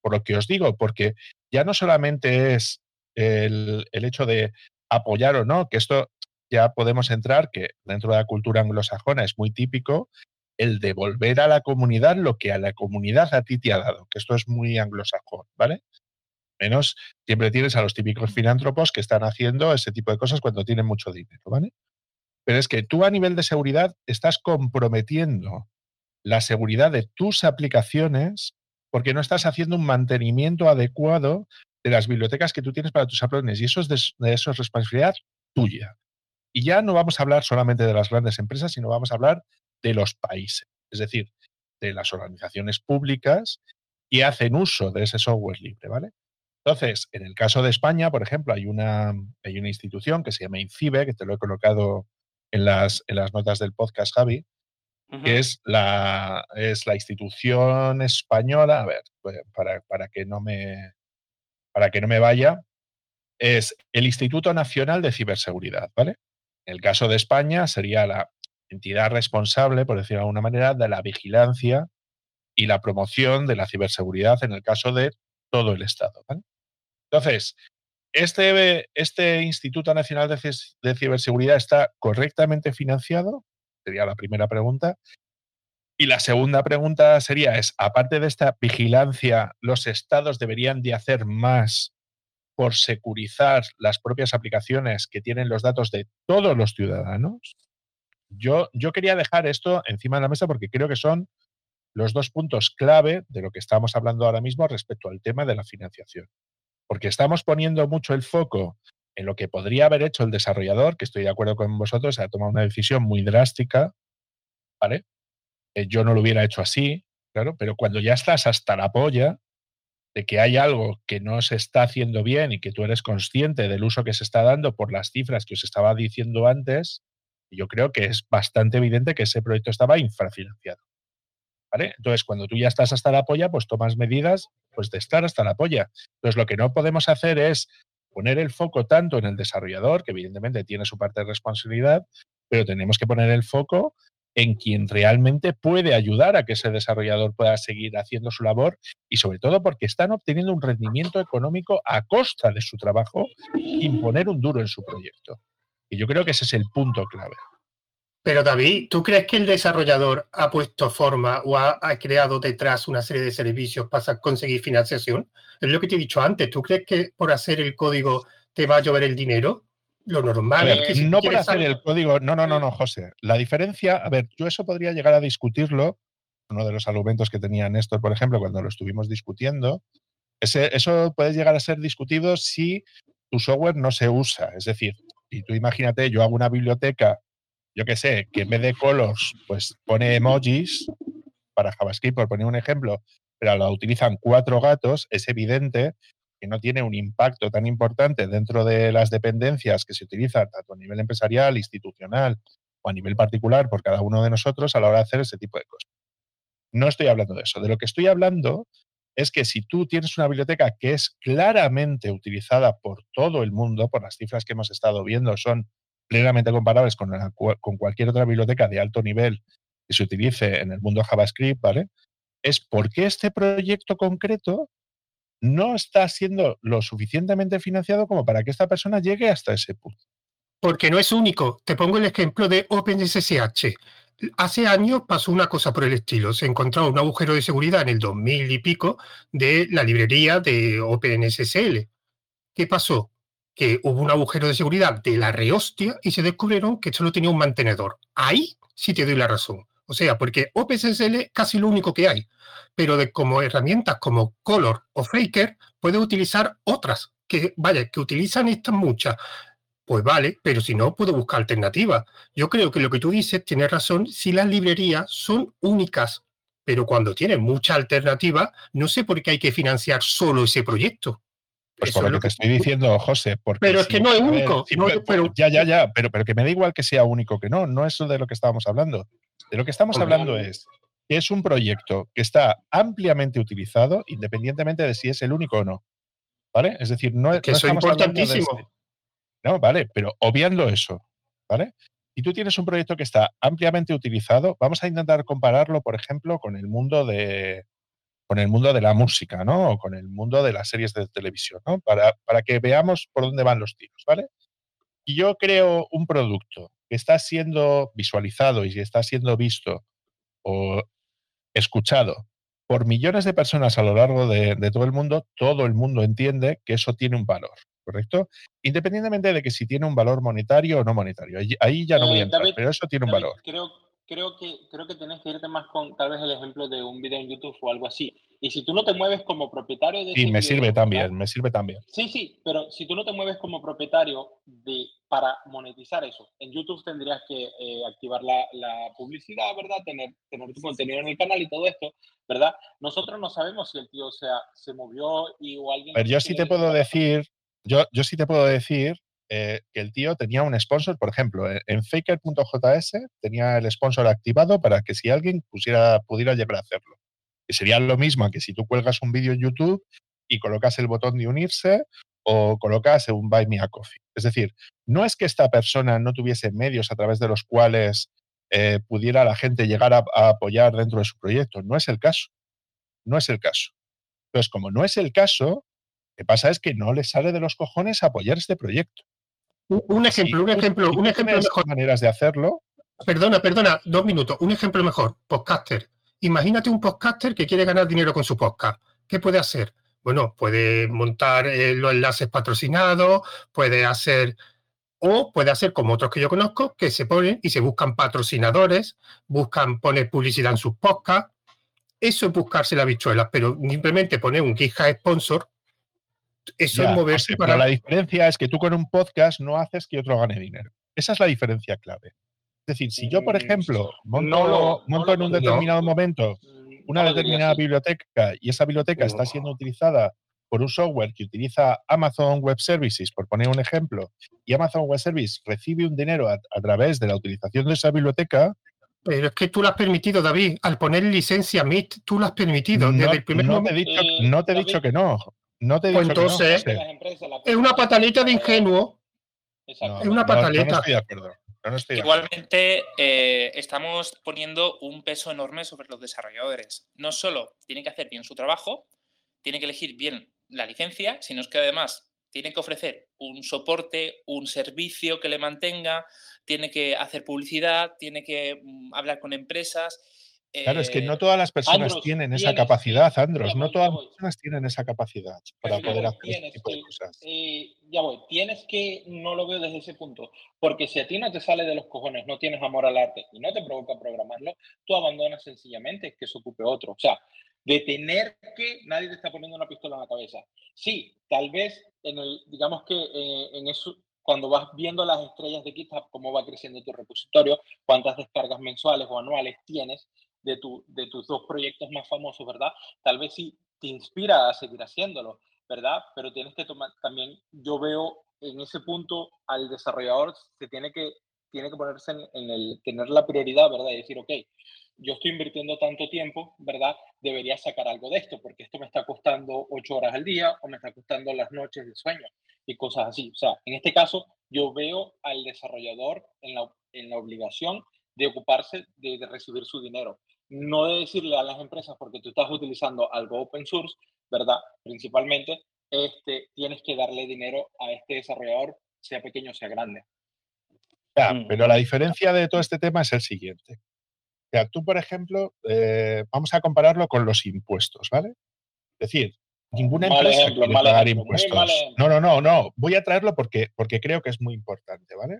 Por lo que os digo, porque ya no solamente es el, hecho de apoyar o no, que esto ya podemos entrar, que dentro de la cultura anglosajona es muy típico, el devolver a la comunidad lo que a la comunidad a ti te ha dado, que esto es muy anglosajón, ¿vale? Menos siempre tienes a los típicos filántropos que están haciendo ese tipo de cosas cuando tienen mucho dinero, ¿vale? Pero es que tú a nivel de seguridad estás comprometiendo la seguridad de tus aplicaciones porque no estás haciendo un mantenimiento adecuado de las bibliotecas que tú tienes para tus aplicaciones y eso es, de, eso es responsabilidad tuya. Y ya no vamos a hablar solamente de las grandes empresas, sino vamos a hablar de los países, es decir, de las organizaciones públicas que hacen uso de ese software libre, ¿vale? Entonces, en el caso de España, por ejemplo, hay una, hay una institución que se llama INCIBE, que te lo he colocado en las, en las notas del podcast, Javi, que es la, es la institución española, a ver, pues, para, para, que no me, para que no me vaya, es el Instituto Nacional de Ciberseguridad, ¿vale? En el caso de España sería la entidad responsable, por decirlo de alguna manera, de la vigilancia y la promoción de la ciberseguridad en el caso de todo el Estado. ¿vale? Entonces, este, este Instituto Nacional de Ciberseguridad está correctamente financiado, sería la primera pregunta. Y la segunda pregunta sería, es, aparte de esta vigilancia, ¿los estados deberían de hacer más por securizar las propias aplicaciones que tienen los datos de todos los ciudadanos? Yo, yo quería dejar esto encima de la mesa porque creo que son los dos puntos clave de lo que estamos hablando ahora mismo respecto al tema de la financiación. Porque estamos poniendo mucho el foco en lo que podría haber hecho el desarrollador, que estoy de acuerdo con vosotros, ha tomado una decisión muy drástica, ¿vale? Eh, yo no lo hubiera hecho así, claro, pero cuando ya estás hasta la polla de que hay algo que no se está haciendo bien y que tú eres consciente del uso que se está dando por las cifras que os estaba diciendo antes, yo creo que es bastante evidente que ese proyecto estaba infrafinanciado. Entonces, cuando tú ya estás hasta la polla, pues tomas medidas pues, de estar hasta la polla. Entonces, lo que no podemos hacer es poner el foco tanto en el desarrollador, que evidentemente tiene su parte de responsabilidad, pero tenemos que poner el foco en quien realmente puede ayudar a que ese desarrollador pueda seguir haciendo su labor y sobre todo porque están obteniendo un rendimiento económico a costa de su trabajo sin poner un duro en su proyecto. Y yo creo que ese es el punto clave. Pero David, ¿tú crees que el desarrollador ha puesto forma o ha, creado detrás una serie de servicios para conseguir financiación? Es lo que te he dicho antes. ¿Tú crees que por hacer el código te va a llover el dinero? Lo normal es que... no por hacer el código, no, no, no, no, José. La diferencia, a ver, yo eso podría llegar a discutirlo, uno de los argumentos que tenía Néstor, por ejemplo, cuando lo estuvimos discutiendo, ese, eso puede llegar a ser discutido si tu software no se usa. Es decir, y tú imagínate, yo hago una biblioteca yo qué sé, que en vez de colors, pues pone emojis para JavaScript, por poner un ejemplo, pero la utilizan cuatro gatos, es evidente que no tiene un impacto tan importante dentro de las dependencias que se utilizan tanto a nivel empresarial, institucional o a nivel particular por cada uno de nosotros a la hora de hacer ese tipo de cosas. No estoy hablando de eso. De lo que estoy hablando es que si tú tienes una biblioteca que es claramente utilizada por todo el mundo, por las cifras que hemos estado viendo, son plenamente comparables con, con cualquier otra biblioteca de alto nivel que se utilice en el mundo JavaScript, ¿vale? Es porque este proyecto concreto no está siendo lo suficientemente financiado como para que esta persona llegue hasta ese punto. Porque no es único. Te pongo el ejemplo de OpenSSH. Hace años pasó una cosa por el estilo. Se encontró un agujero de seguridad en el 2000 y pico de la librería de OpenSSL. ¿Qué pasó? Que hubo un agujero de seguridad de la rehostia y se descubrieron que solo tenía un mantenedor. Ahí sí te doy la razón. O sea, porque OpenSSL es casi lo único que hay, pero de como herramientas como Color o Faker puedes utilizar otras que, vaya, que utilizan estas muchas. Pues vale, pero si no, puedo buscar alternativas. Yo creo que lo que tú dices tiene razón si las librerías son únicas, pero cuando tienes mucha alternativa, no sé por qué hay que financiar solo ese proyecto. Pues por lo que, te estoy diciendo, José. Porque pero es que no es único. pero, ya, ya, ya. Pero, pero que me da igual que sea único que no. No es de lo que estábamos hablando. De lo que estamos hablando es que es un proyecto que está ampliamente utilizado, independientemente de si es el único o no. ¿Vale? Es decir, no, que eso es importantísimo. Este no, vale, pero obviando eso, ¿vale? Y tú tienes un proyecto que está ampliamente utilizado, vamos a intentar compararlo, por ejemplo, con el mundo de, con el mundo de la música, ¿no? O con el mundo de las series de televisión, ¿no? Para, para que veamos por dónde van los tiros, ¿vale? Y yo creo un producto que está siendo visualizado y está siendo visto o escuchado por millones de personas a lo largo de, todo el mundo, todo el mundo entiende que eso tiene un valor, ¿correcto? Independientemente de que si tiene un valor monetario o no monetario. Ahí, ya no voy a eh, entrar, pero eso tiene un valor creo que, creo que tienes que irte más con tal vez el ejemplo de un video en YouTube o algo así. Y si tú no te mueves como propietario de... Sí, me sirve también, me sirve también. Sí, sí, pero si tú no te mueves como propietario de, para monetizar eso, en YouTube tendrías que eh, activar la, la, publicidad, ¿verdad? Tener, tener tu contenido en el canal y todo esto, ¿verdad? Nosotros no sabemos si el tío sea, se movió y o alguien... Pero yo sí te puedo decir, yo, yo sí te puedo decir eh, que el tío tenía un sponsor, por ejemplo, e, en faker.js tenía el sponsor activado para que si alguien pusiera, pudiera llegar a hacerlo. Que sería lo mismo que si tú cuelgas un vídeo en YouTube y colocas el botón de unirse o colocas un Buy Me a Coffee. Es decir, no es que esta persona no tuviese medios a través de los cuales eh, pudiera la gente llegar a, apoyar dentro de su proyecto. No es el caso. No es el caso. Entonces, como no es el caso, lo que pasa es que no le sale de los cojones apoyar este proyecto. Un, ejemplo, un ejemplo, un ejemplo mejor. maneras de hacerlo. Perdona, perdona, dos minutos. Un ejemplo mejor. Podcaster. Imagínate un podcaster que quiere ganar dinero con su podcast. ¿Qué puede hacer? Bueno, puede montar eh, los enlaces patrocinados, puede hacer, o puede hacer como otros que yo conozco, que se ponen y se buscan patrocinadores, buscan poner publicidad en sus podcasts. Eso es buscarse la bichuela, pero simplemente poner un GitHub sponsor, eso es moverse para. Pero la diferencia es que tú con un podcast no haces que otro gane dinero. Esa es la diferencia clave. Es decir, si yo, por mm, ejemplo, monto, monto en un determinado momento una determinada biblioteca y esa biblioteca está siendo utilizada por un software que utiliza Amazon Web Services, por poner un ejemplo, y Amazon Web Services recibe un dinero a, través de la utilización de esa biblioteca. Pero es que tú lo has permitido, David, al poner licencia MIT, tú lo has permitido. No, desde el primer no, te, he dicho, no te he dicho que no. No te he pues entonces, es una pataleta de ingenuo. es una pataleta. no estoy de acuerdo. Igualmente, eh, estamos poniendo un peso enorme sobre los desarrolladores. No solo tienen que hacer bien su trabajo, tienen que elegir bien la licencia, sino que además tienen que ofrecer un soporte, un servicio que le mantenga, tiene que hacer publicidad, tiene que mm, hablar con empresas Claro, es que no todas las personas tienen esa capacidad, Andros, no todas las personas tienen esa capacidad para poder hacer este tipo de cosas. Eh, ya voy, tienes que, no lo veo desde ese punto, porque si a ti no te sale de los cojones, no tienes amor al arte y no te provoca programarlo, tú abandonas sencillamente que se ocupe otro. O sea, de tener que, nadie te está poniendo una pistola en la cabeza. Sí, tal vez en el, digamos que eh, en eso, cuando vas viendo las estrellas de GitHub, cómo va creciendo tu repositorio, cuántas descargas mensuales o anuales tienes, de, tu, de tus dos proyectos más famosos, ¿verdad? Tal vez sí te inspira a seguir haciéndolo, ¿verdad? Pero tienes que tomar también, yo veo en ese punto al desarrollador se tiene que, tiene que ponerse en, el, tener la prioridad, ¿verdad? Y decir, ok, yo estoy invirtiendo tanto tiempo, ¿verdad? Debería sacar algo de esto, porque esto me está costando ocho horas al día o me está costando las noches de sueño y cosas así. O sea, en este caso, yo veo al desarrollador en la, en la obligación de ocuparse de, de recibir su dinero no de decirle a las empresas, porque tú estás utilizando algo open source, ¿verdad? Principalmente, este, tienes que darle dinero a este desarrollador, sea pequeño o sea grande. Ya, mm. pero la diferencia de todo este tema es el siguiente. O sea, tú, por ejemplo, eh, vamos a compararlo con los impuestos, ¿vale? Es decir, ninguna empresa quiere pagar impuestos. No, no, no, no. Voy a traerlo porque, porque creo que es muy importante, ¿vale?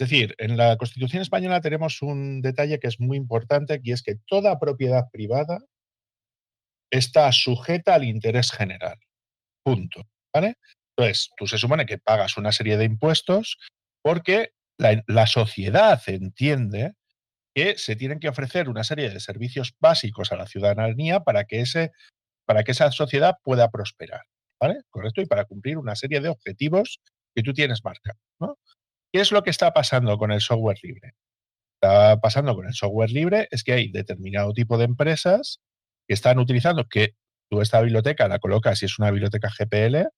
Es decir, en la Constitución española tenemos un detalle que es muy importante y es que toda propiedad privada está sujeta al interés general. Punto. ¿Vale? Entonces, tú se supone que pagas una serie de impuestos porque la, sociedad entiende que se tienen que ofrecer una serie de servicios básicos a la ciudadanía para que, ese, para que esa sociedad pueda prosperar. ¿Vale? Correcto. Y para cumplir una serie de objetivos que tú tienes marcados. ¿no? ¿Qué es lo que está pasando con el software libre? Está pasando con el software libre es que hay determinado tipo de empresas que están utilizando que tú esta biblioteca la colocas y es una biblioteca GPL,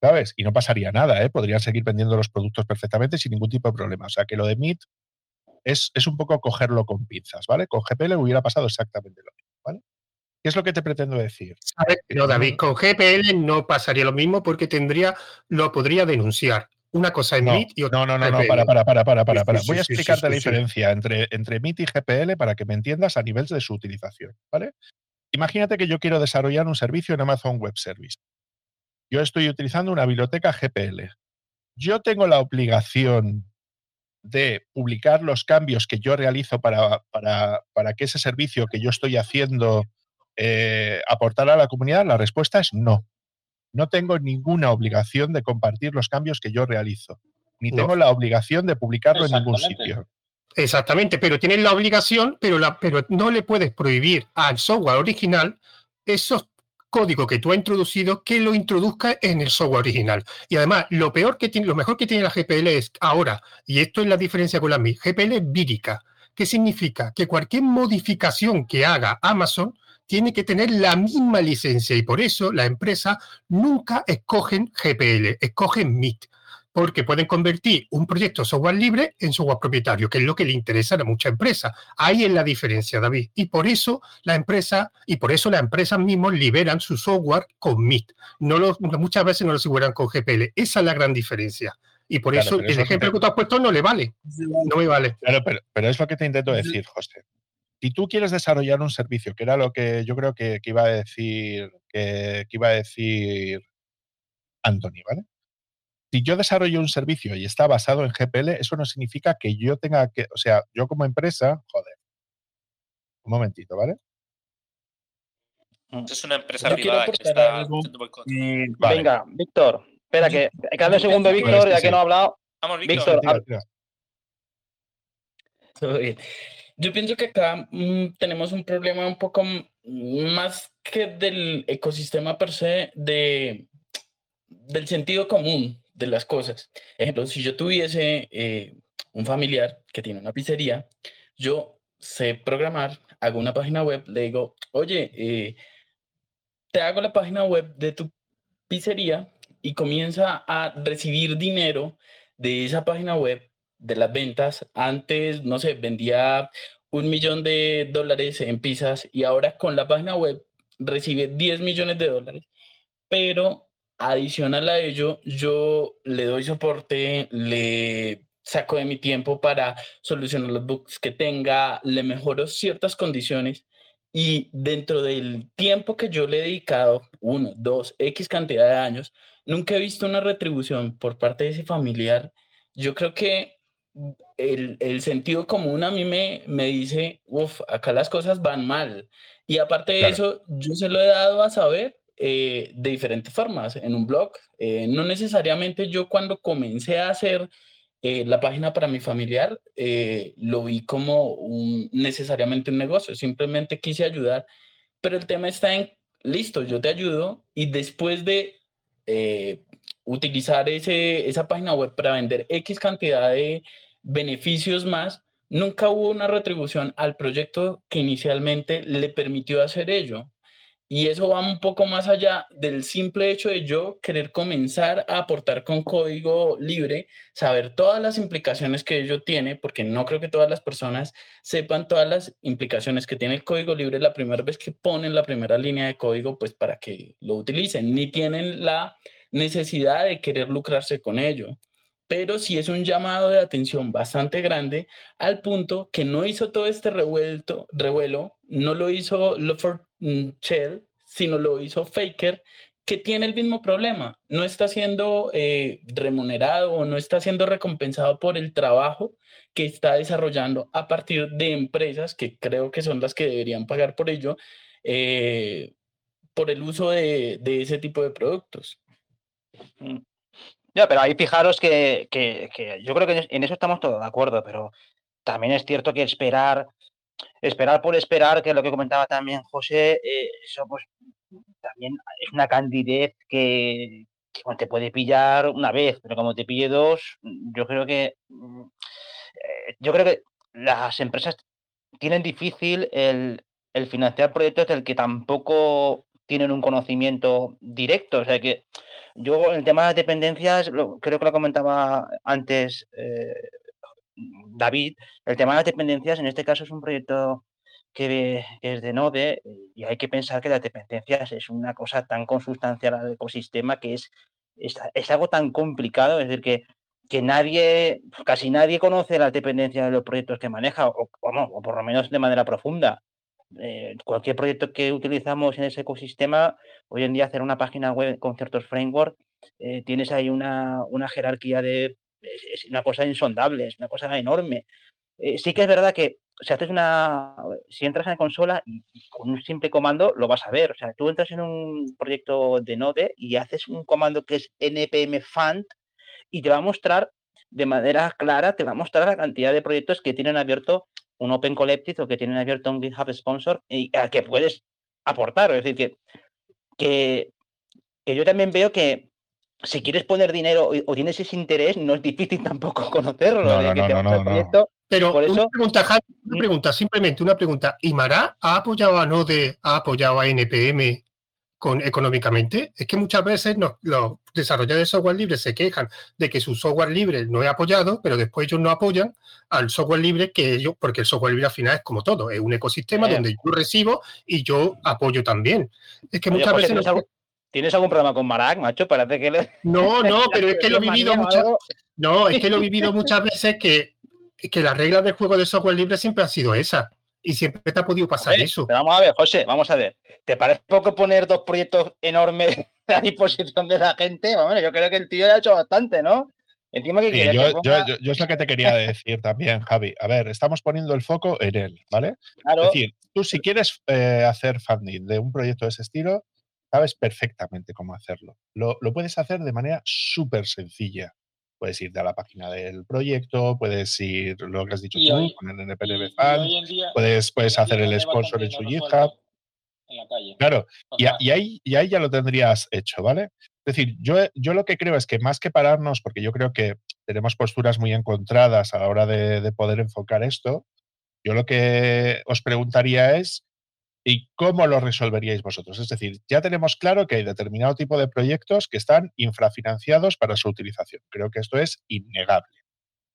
¿sabes? Y no pasaría nada, ¿eh? Podrían seguir vendiendo los productos perfectamente sin ningún tipo de problema. O sea que lo de MIT es, es un poco cogerlo con pinzas, ¿vale? Con GPL hubiera pasado exactamente lo mismo, ¿vale? ¿Qué es lo que te pretendo decir? No, David, con GPL no pasaría lo mismo porque tendría, lo podría denunciar. Una cosa es MIT y otra No, no, no, no, para, para, para, para, para. Voy a explicarte la diferencia entre, entre MIT y GPL para que me entiendas a nivel de su utilización, ¿vale? Imagínate que yo quiero desarrollar un servicio en Amazon Web Service. Yo estoy utilizando una biblioteca GPL. Yo tengo la obligación de publicar los cambios que yo realizo para, para, para que ese servicio que yo estoy haciendo eh, aportar a la comunidad. La respuesta es no no tengo ninguna obligación de compartir los cambios que yo realizo, ni tengo la obligación de publicarlo en ningún sitio. Exactamente, pero tienes la obligación, pero, la, pero no le puedes prohibir al software original esos códigos que tú has introducido que lo introduzca en el software original. Y además, lo peor que tiene, lo mejor que tiene la GPL es ahora, y esto es la diferencia con la MI, GPL es vírica. ¿Qué significa? Que cualquier modificación que haga Amazon tiene que tener la misma licencia y por eso la empresa nunca escogen GPL, escogen MIT porque pueden convertir un proyecto software libre en software propietario, que es lo que le interesa a muchas empresas. Ahí es la diferencia, David. Y por eso la empresa, y por eso las empresas mismas liberan su software con MIT. No lo, muchas veces no lo aseguran con GPL. Esa es la gran diferencia. Y por eso el ejemplo que, tú has puesto no le vale. No me vale. Claro, pero, es lo que te intento decir, José. Si tú quieres desarrollar un servicio, que era lo que yo creo que, iba a decir, que, que iba a decir Anthony, ¿vale? si yo desarrollo un servicio y está basado en GPL, eso no significa que yo tenga que, o sea, yo como empresa, joder. Un momentito, ¿vale? Mm. es una empresa privada que está mm, Venga, Víctor, espera que cada segundo Víctor, ya que no ha hablado. Vamos, Víctor. Yo pienso que acá mm, tenemos un problema un poco más que del ecosistema per se, de, del sentido común de las cosas. Ejemplo, si yo tuviese eh, un familiar que tiene una pizzería, yo sé programar, hago una página web, le digo, oye, eh, te hago la página web de tu pizzería y comienza a recibir dinero de esa página web, de las ventas. Antes, no sé, vendía un millón de dólares en pizzas y ahora con la página web recibe 10 millones de dólares, pero Adicional a ello, yo le doy soporte, le saco de mi tiempo para solucionar los bugs que tenga, le mejoro ciertas condiciones y dentro del tiempo que yo le he dedicado, uno, dos, X cantidad de años, nunca he visto una retribución por parte de ese familiar. Yo creo que el, el sentido común a mí me, me dice, uff, acá las cosas van mal. Y aparte de eso, yo se lo he dado a saber eh, de diferentes formas en un blog. Eh, no necesariamente yo cuando comencé a hacer eh, la página para mi familiar lo vi como un, necesariamente un negocio, simplemente quise ayudar, pero el tema está en, listo, yo te ayudo y después de utilizar ese, esa página web para vender X cantidad de beneficios más, nunca hubo una retribución al proyecto que inicialmente le permitió hacer ello. Y eso va un poco más allá del simple hecho de yo querer comenzar a aportar con código libre, saber todas las implicaciones que ello tiene, porque no creo que todas las personas sepan todas las implicaciones que tiene el código libre la primera vez que ponen la primera línea de código, pues para que lo utilicen, ni tienen la necesidad de querer lucrarse con ello pero sí es un llamado de atención bastante grande al punto que no hizo todo este revuelto, revuelo, no lo hizo Love Shell, sino lo hizo Faker, que tiene el mismo problema. No está siendo eh, remunerado o no está siendo recompensado por el trabajo que está desarrollando a partir de empresas que creo que son las que deberían pagar por ello, eh, por el uso de, de, ese tipo de productos. Mm. Ya, pero ahí fijaros que, que, yo creo que en eso estamos todos de acuerdo, pero también es cierto que esperar esperar por esperar, que es lo que comentaba también José, eh, eso pues también es una candidez que, te puede pillar una vez, pero como te pille dos, yo creo que mm, eh, yo creo que las empresas tienen difícil el, financiar proyectos del que tampoco tienen un conocimiento directo. O sea que yo en el tema de dependencias, creo que lo comentaba antes eh, David, el tema de las dependencias en este caso es un proyecto que, es de Node y hay que pensar que las dependencias es una cosa tan consustancial al ecosistema que es, es, algo tan complicado, es decir, que, que nadie, casi nadie conoce las dependencias de los proyectos que maneja, o, o por lo menos de manera profunda. Eh, cualquier proyecto que utilizamos en ese ecosistema, hoy en día hacer una página web con ciertos frameworks, eh, tienes ahí una, una jerarquía de es, una cosa insondable, es una cosa enorme. Eh, sí que es verdad que si haces una, si entras en la consola y, con un simple comando lo vas a ver. O sea, tú entras en un proyecto de Node y haces un comando que es npm fund y te va a mostrar de manera clara, te va a mostrar la cantidad de proyectos que tienen abierto un Open Collective o que tienen abierto un GitHub Sponsor y a que puedes aportar. Es decir, que, que, que yo también veo que si quieres poner dinero o tienes ese interés, no es difícil [LAUGHS] tampoco conocerlo. Pero por eso, una pregunta, una pregunta, simplemente una pregunta. ¿Y Mara ha apoyado a Node, ha apoyado a NPM con, económicamente? Es que muchas veces los desarrolladores de software libre se quejan de que su software libre no es apoyado, pero después ellos no apoyan al software libre que ellos, porque el software libre al final es como todo, es un ecosistema donde yo recibo y yo apoyo también. Es que muchas veces... ¿Tienes algún problema con Marac, macho? Parece que No, no, [LAUGHS] pero es que lo he vivido muchas No, es que lo he vivido [LAUGHS] muchas veces que, que las reglas del juego de software libre siempre han sido esas. Y siempre te ha podido pasar eso. vamos a ver, José, vamos a ver. ¿Te parece poco poner dos proyectos enormes [LAUGHS] a disposición de la gente? Bueno, yo creo que el tío ya ha hecho bastante, ¿no? Encima que yo, yo, es lo que te quería decir también, Javi. A ver, estamos poniendo el foco en él, ¿vale? Claro. Es decir, tú si quieres eh, hacer funding de un proyecto de ese estilo, sabes perfectamente cómo hacerlo. Lo, puedes hacer de manera súper sencilla. Puedes ir a la página del proyecto, puedes ir, lo que has dicho tú, con el NPLB Fan, puedes, puedes hacer el sponsor en su GitHub. Claro, y, ahí, y ahí ya lo tendrías hecho, ¿vale? Es decir, yo, yo lo que creo es que más que pararnos, porque yo creo que tenemos posturas muy encontradas a la hora de poder enfocar esto, yo lo que os preguntaría es ¿Y cómo lo resolveríais vosotros? Es decir, ya tenemos claro que hay determinado tipo de proyectos que están infrafinanciados para su utilización. Creo que esto es innegable.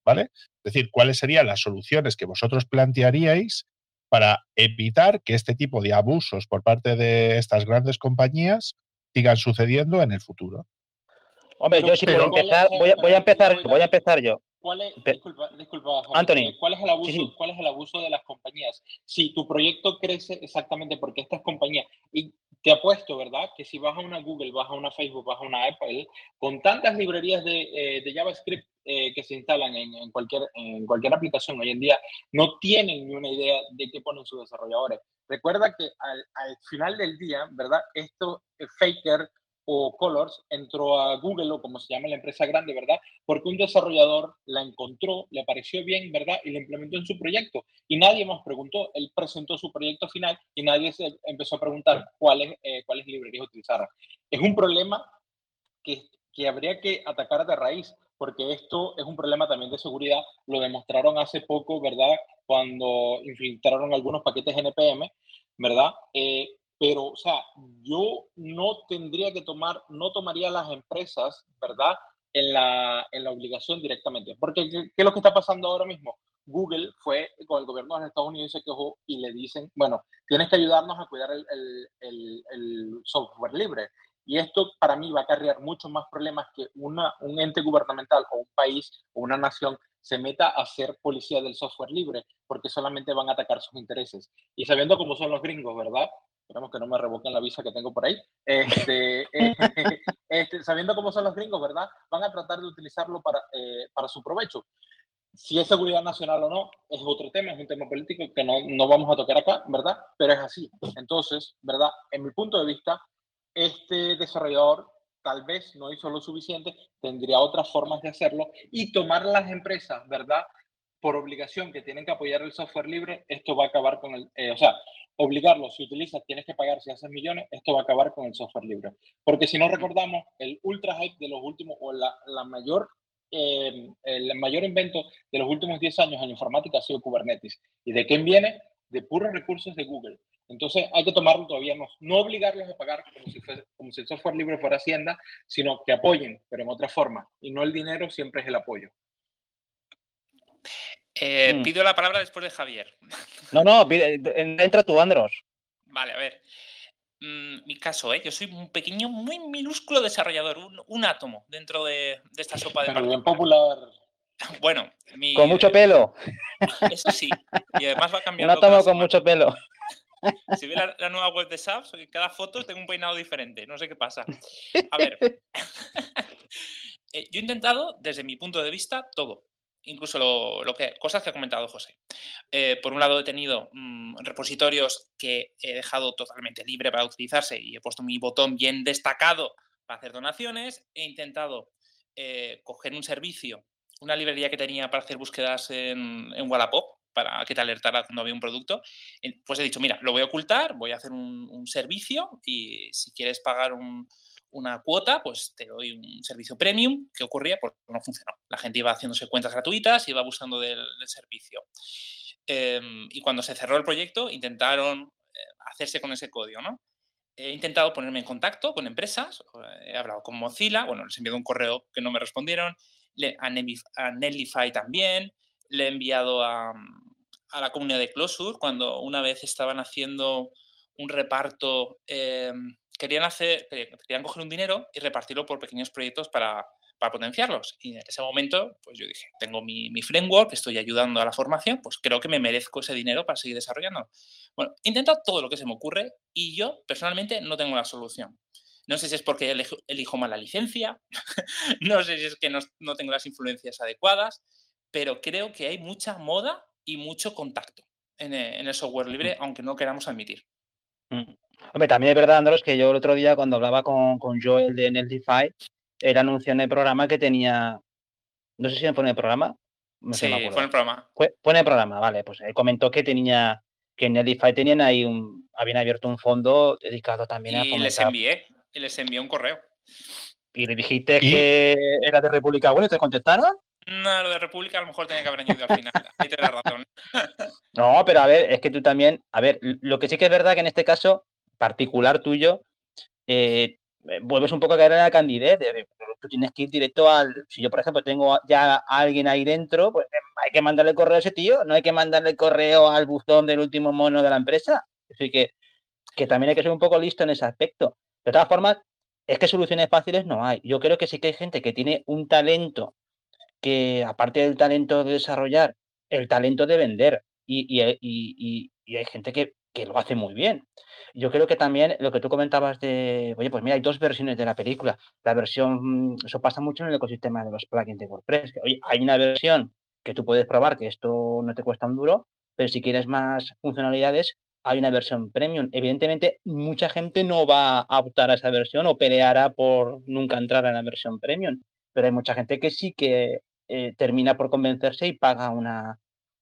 ¿Vale? Es decir, ¿cuáles serían las soluciones que vosotros plantearíais para evitar que este tipo de abusos por parte de estas grandes compañías sigan sucediendo en el futuro? Hombre, yo sí puedo empezar, voy a, empezar, voy a empezar yo. ¿Cuál es, disculpa, disculpa Anthony, ¿cuál es, el abuso, ¿cuál es el abuso de las compañías? Si tu proyecto crece exactamente porque estas compañías, y te apuesto, ¿verdad? Que si vas a una Google, vas a una Facebook, vas a una Apple, con tantas librerías de, eh, JavaScript eh, que se instalan en, cualquier, en cualquier aplicación hoy en día, no tienen ni una idea de qué ponen sus desarrolladores. Recuerda que al, al final del día, ¿verdad? Esto, eh, Faker o Colors entró a Google o como se llama la empresa grande, ¿verdad? Porque un desarrollador la encontró, le pareció bien, ¿verdad? Y la implementó en su proyecto. Y nadie más preguntó. Él presentó su proyecto final y nadie se empezó a preguntar cuáles, eh, cuáles librerías utilizar. Es un problema que, que habría que atacar de raíz, porque esto es un problema también de seguridad. Lo demostraron hace poco, ¿verdad? Cuando infiltraron algunos paquetes NPM, ¿verdad? Eh, pero, o sea, yo no tendría que tomar, no tomaría las empresas, ¿verdad? En la, en la obligación directamente. Porque, ¿qué, es lo que está pasando ahora mismo? Google fue con el gobierno de Estados Unidos y se quejó y le dicen, bueno, tienes que ayudarnos a cuidar el, el, el, software libre. Y esto para mí va a acarrear muchos más problemas que una, un ente gubernamental o un país o una nación se meta a ser policía del software libre, porque solamente van a atacar sus intereses. Y sabiendo cómo son los gringos, ¿verdad? Esperamos que no me revoquen la visa que tengo por ahí, [LAUGHS] este, eh, [LAUGHS] este, sabiendo cómo son los gringos, ¿verdad? Van a tratar de utilizarlo para, eh, para su provecho. Si es seguridad nacional o no, es otro tema, es un tema político que no, no vamos a tocar acá, ¿verdad? Pero es así. Entonces, ¿verdad? En mi punto de vista, este desarrollador tal vez no hizo lo suficiente, tendría otras formas de hacerlo y tomar las empresas, ¿verdad? por obligación que tienen que apoyar el software libre, esto va a acabar con el, eh, o sea, obligarlo, si utilizas, tienes que pagar si haces millones, esto va a acabar con el software libre. Porque si no recordamos, el ultra hype de los últimos, o la, la mayor, eh, el mayor invento de los últimos 10 años en informática ha sido Kubernetes. ¿Y de quién viene? De puros recursos de Google. Entonces hay que tomarlo todavía, no, no obligarlos a pagar como si, como si el software libre fuera Hacienda, sino que apoyen, pero en otra forma. Y no el dinero siempre es el apoyo. Eh, mm. Pido la palabra después de Javier. [LAUGHS] No, no, entra tu Andros. Vale, a ver. Mm, mi caso, ¿eh? yo soy un pequeño, muy minúsculo desarrollador, un, átomo dentro de, esta sopa de Pero bien popular. [LAUGHS] Bueno, con mucho pelo. [LAUGHS] Eso sí, y además va cambiando. Un átomo con mucho pelo. Si ve la, nueva web de SAPS, en cada foto tengo un peinado diferente, no sé qué pasa. A ver, eh, yo he intentado, desde mi punto de vista, todo incluso lo, que, cosas que ha comentado José. Eh, por un lado, he tenido mm, repositorios que he dejado totalmente libre para utilizarse y he puesto mi botón bien destacado para hacer donaciones. He intentado eh, coger un servicio, una librería que tenía para hacer búsquedas en, en Wallapop, para que te alertara cuando había un producto, pues he dicho, mira, lo voy a ocultar, voy a hacer un, servicio y si quieres pagar un, una cuota, pues te doy un servicio premium. ¿Qué ocurría? Pues no funcionó. La gente iba haciéndose cuentas gratuitas, iba abusando del, servicio. Em, y cuando se cerró el proyecto, intentaron eh, hacerse con ese código, ¿no? He intentado ponerme en contacto con empresas, he hablado con Mozilla, bueno, les he enviado un correo que no me respondieron, a, Netlify también, le he enviado a, a la comunidad de Closure cuando una vez estaban haciendo un reparto, em, querían, hacer, querían coger un dinero y repartirlo por pequeños proyectos para, para potenciarlos. Y en ese momento, pues yo dije, tengo mi, mi, framework, estoy ayudando a la formación, pues creo que me merezco ese dinero para seguir desarrollando. Bueno, he intentado todo lo que se me ocurre y yo personalmente no tengo la solución. No sé si es porque elijo, elijo mal la licencia, [LAUGHS] no sé si es que no, no tengo las influencias adecuadas, pero creo que hay mucha moda y mucho contacto en, en el software libre, aunque no queramos admitir. Mm. Hombre, también es verdad, Andros, que yo el otro día cuando hablaba con, con Joel de Netlify, él anunció en el programa que tenía, no sé si me pone el programa. sí, fue en el programa. Fue, en el programa, vale, pues él comentó que tenía, que en Netlify tenían ahí un, habían abierto un fondo dedicado también a Y les envié, y les envié un correo. Y le dijiste que era de República Bueno y te contestaron. No, lo de República a lo mejor tenía que haber añadido al final. Ahí te da razón. [LAUGHS] no, pero a ver, es que tú también, a ver, lo que sí que es verdad que en este caso particular tuyo, eh, eh, vuelves un poco a caer en la candidez. tú tienes que ir directo al. Si yo, por ejemplo, tengo ya a alguien ahí dentro, pues hay que mandarle correo a ese tío, no hay que mandarle correo al buzón del último mono de la empresa. Así que, que también hay que ser un poco listo en ese aspecto. De todas formas, es que soluciones fáciles no hay. Yo creo que sí que hay gente que tiene un talento que aparte del talento de desarrollar, el talento de vender. Y, hay gente que, lo hace muy bien. Yo creo que también lo que tú comentabas de, oye, pues mira, hay dos versiones de la película. La versión, eso pasa mucho en el ecosistema de los plugins de WordPress. Oye, hay una versión que tú puedes probar, que esto no te cuesta un duro, pero si quieres más funcionalidades, hay una versión premium. Evidentemente, mucha gente no va a optar a esa versión o peleará por nunca entrar en la versión premium, pero hay mucha gente que sí que eh, termina por convencerse y paga una,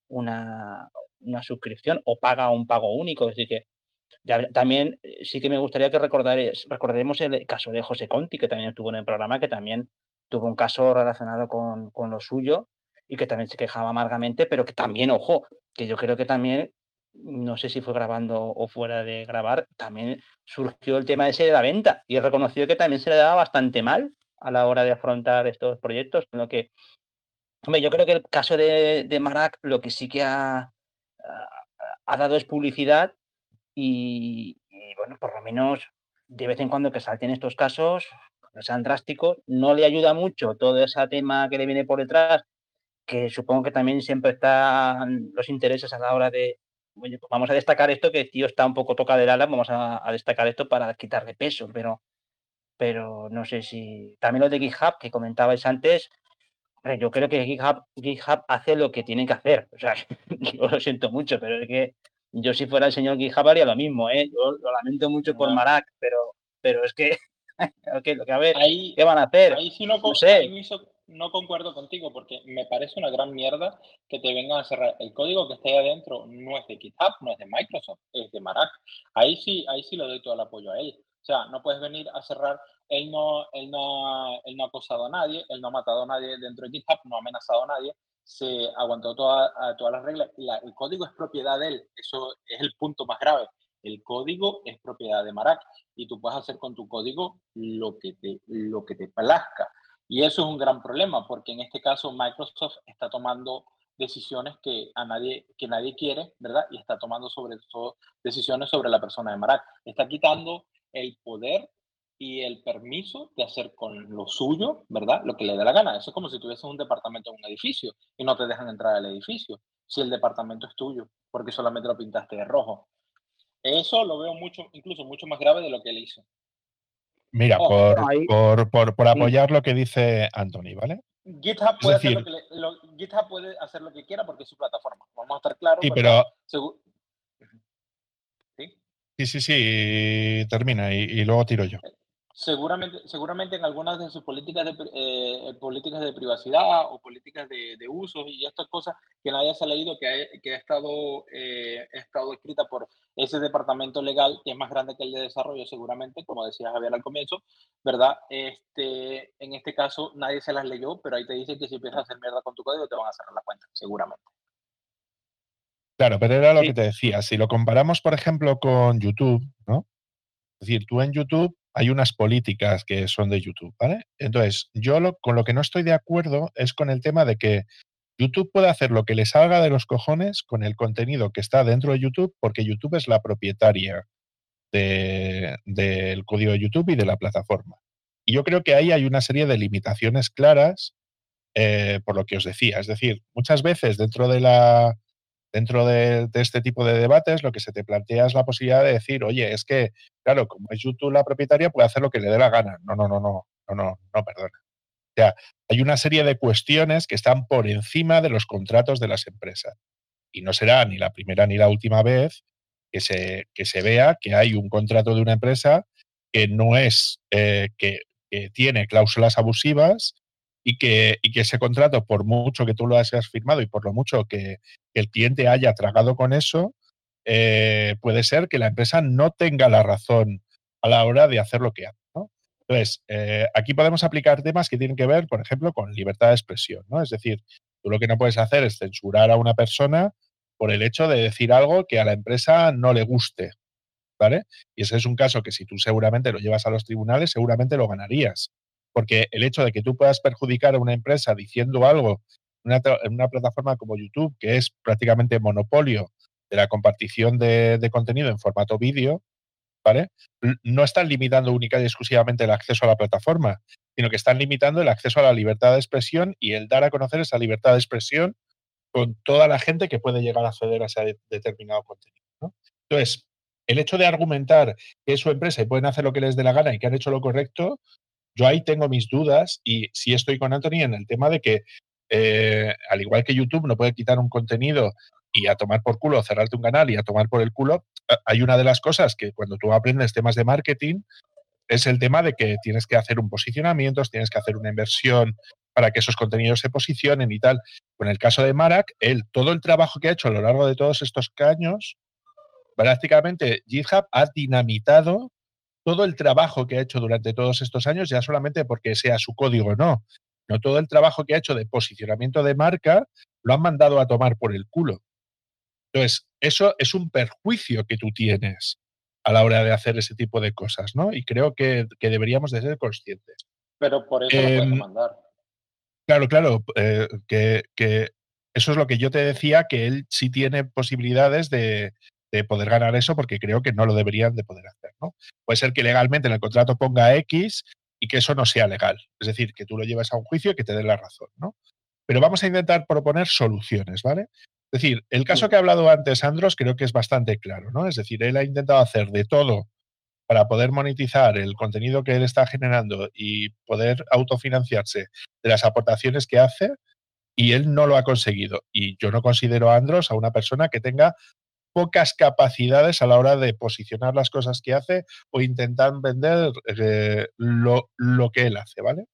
una, una, suscripción o paga un pago único. Es decir, que también eh, sí que me gustaría que recordemos el caso de José Conti, que también estuvo en el programa, que también tuvo un caso relacionado con, con lo suyo y que también se quejaba amargamente, pero que también, ojo, que yo creo que también, no sé si fue grabando o fuera de grabar, también surgió el tema ese de la venta y he reconocido que también se le daba bastante mal a la hora de afrontar estos proyectos, lo que yo creo que el caso de, Marac lo que sí que ha, ha, dado es publicidad y, bueno, por lo menos de vez en cuando que salten estos casos, no sean drásticos, no le ayuda mucho todo ese tema que le viene por detrás, que supongo que también siempre están los intereses a la hora de, pues vamos a destacar esto, que el tío está un poco toca del ala, vamos a, destacar esto para quitarle peso, pero, pero no sé si... También lo de GitHub, que comentabais antes, yo creo que GitHub, GitHub hace lo que tiene que hacer. O sea, [LAUGHS] yo lo siento mucho, pero es que yo si fuera el señor GitHub haría lo mismo, ¿eh? Yo lo lamento mucho por Marac, pero, pero es que, [LAUGHS] okay, lo que a ver, ¿qué van a hacer? Ahí sí no, sé. no concuerdo contigo, porque me parece una gran mierda que te vengan a cerrar. El código que está ahí adentro no es de GitHub, no es de Microsoft, es de Marac. Ahí sí, ahí sí le doy todo el apoyo a él. O sea, no puedes venir a cerrar él no, él, no, él no ha acosado a nadie, él no ha matado a nadie dentro de GitHub, no ha amenazado a nadie, se aguantó todas las reglas. el código es propiedad de él, eso es el punto más grave. El código es propiedad de Marac y tú puedes hacer con tu código lo que te, lo que te plazca. Y eso es un gran problema porque en este caso Microsoft está tomando decisiones que a nadie que nadie quiere, ¿verdad? Y está tomando sobre todo decisiones sobre la persona de Marac. Está quitando el poder y el permiso de hacer con lo suyo, ¿verdad? Lo que le dé la gana. Eso es como si tuvieses un departamento en un edificio y no te dejan entrar al edificio si el departamento es tuyo, porque solamente lo pintaste de rojo. Eso lo veo mucho, incluso mucho más grave de lo que él hizo. Mira, por, por, por, por, apoyar lo que dice Anthony, ¿vale? GitHub puede, hacer lo que GitHub puede hacer lo que quiera porque es su plataforma. Vamos a estar claros. Sí, pero... ¿Sí? sí, sí, termina y, luego tiro yo. seguramente, seguramente en algunas de sus políticas de, eh, políticas de privacidad o políticas de, de, uso y estas cosas que nadie se ha leído, que ha, que ha estado, eh, estado escrita por ese departamento legal que es más grande que el de desarrollo, seguramente, como decía Javier al comienzo, ¿verdad? Este, en este caso nadie se las leyó, pero ahí te dicen que si empiezas a hacer mierda con tu código te van a cerrar la cuenta, seguramente. Claro, pero era lo que te decía. Si lo comparamos, por ejemplo, con YouTube, ¿no? Es decir, tú en YouTube hay unas políticas que son de YouTube, ¿vale? Entonces, yo lo, con lo que no estoy de acuerdo es con el tema de que YouTube puede hacer lo que le salga de los cojones con el contenido que está dentro de YouTube, porque YouTube es la propietaria del código de YouTube y de la plataforma. Y yo creo que ahí hay una serie de limitaciones claras, eh, por lo que os decía. Es decir, muchas veces dentro de la, dentro de, este tipo de debates lo que se te plantea es la posibilidad de decir, oye, es que, claro, como es YouTube la propietaria, puede hacer lo que le dé la gana. No, no, no, no, no, no, no, perdona. O sea, hay una serie de cuestiones que están por encima de los contratos de las empresas. Y no será ni la primera ni la última vez que se, que se vea que hay un contrato de una empresa que no es, eh, que, que tiene cláusulas abusivas y que, ese contrato, por mucho que tú lo hayas firmado y por lo mucho que, el cliente haya tragado con eso, eh, puede ser que la empresa no tenga la razón a la hora de hacer lo que hace. Entonces, eh, aquí podemos aplicar temas que tienen que ver, por ejemplo, con libertad de expresión. ¿no? Es decir, tú lo que no puedes hacer es censurar a una persona por el hecho de decir algo que a la empresa no le guste. ¿Vale? Y ese es un caso que si tú seguramente lo llevas a los tribunales, seguramente lo ganarías. Porque el hecho de que tú puedas perjudicar a una empresa diciendo algo en una, plataforma como YouTube, que es prácticamente monopolio de la compartición de, contenido en formato vídeo, ¿vale? No están limitando única y exclusivamente el acceso a la plataforma, sino que están limitando el acceso a la libertad de expresión y el dar a conocer esa libertad de expresión con toda la gente que puede llegar a acceder a ese determinado contenido. Entonces, el hecho de argumentar que es su empresa y pueden hacer lo que les dé la gana y que han hecho lo correcto, yo ahí tengo mis dudas y sí estoy con Anthony en el tema de que, eh, al igual que YouTube no puede quitar un contenido y a tomar por culo, cerrarte un canal y a tomar por el culo, hay una de las cosas que cuando tú aprendes temas de marketing es el tema de que tienes que hacer un posicionamiento, tienes que hacer una inversión para que esos contenidos se posicionen y tal. Con el caso de Marak, él, todo el trabajo que ha hecho a lo largo de todos estos años, prácticamente GitHub ha dinamitado todo el trabajo que ha hecho durante todos estos años, ya solamente porque sea su código, no. No todo el trabajo que ha hecho de posicionamiento de marca lo han mandado a tomar por el culo. Entonces, eso es un perjuicio que tú tienes a la hora de hacer ese tipo de cosas, ¿no? Y creo que, deberíamos de ser conscientes. Pero por eso lo puedes em, mandar. Claro, claro, eh, que, que, eso es lo que yo te decía, que él sí tiene posibilidades de, de poder ganar eso porque creo que no lo deberían de poder hacer. ¿no? Puede ser que legalmente en el contrato ponga X y que eso no sea legal. Es decir, que tú lo lleves a un juicio y que te den la razón. ¿no? Pero vamos a intentar proponer soluciones, ¿vale? Es decir, el caso que ha hablado antes Andros creo que es bastante claro, ¿no? Es decir, él ha intentado hacer de todo para poder monetizar el contenido que él está generando y poder autofinanciarse de las aportaciones que hace y él no lo ha conseguido. Y yo no considero a Andros a una persona que tenga pocas capacidades a la hora de posicionar las cosas que hace o intentar vender eh, lo, que él hace, ¿vale?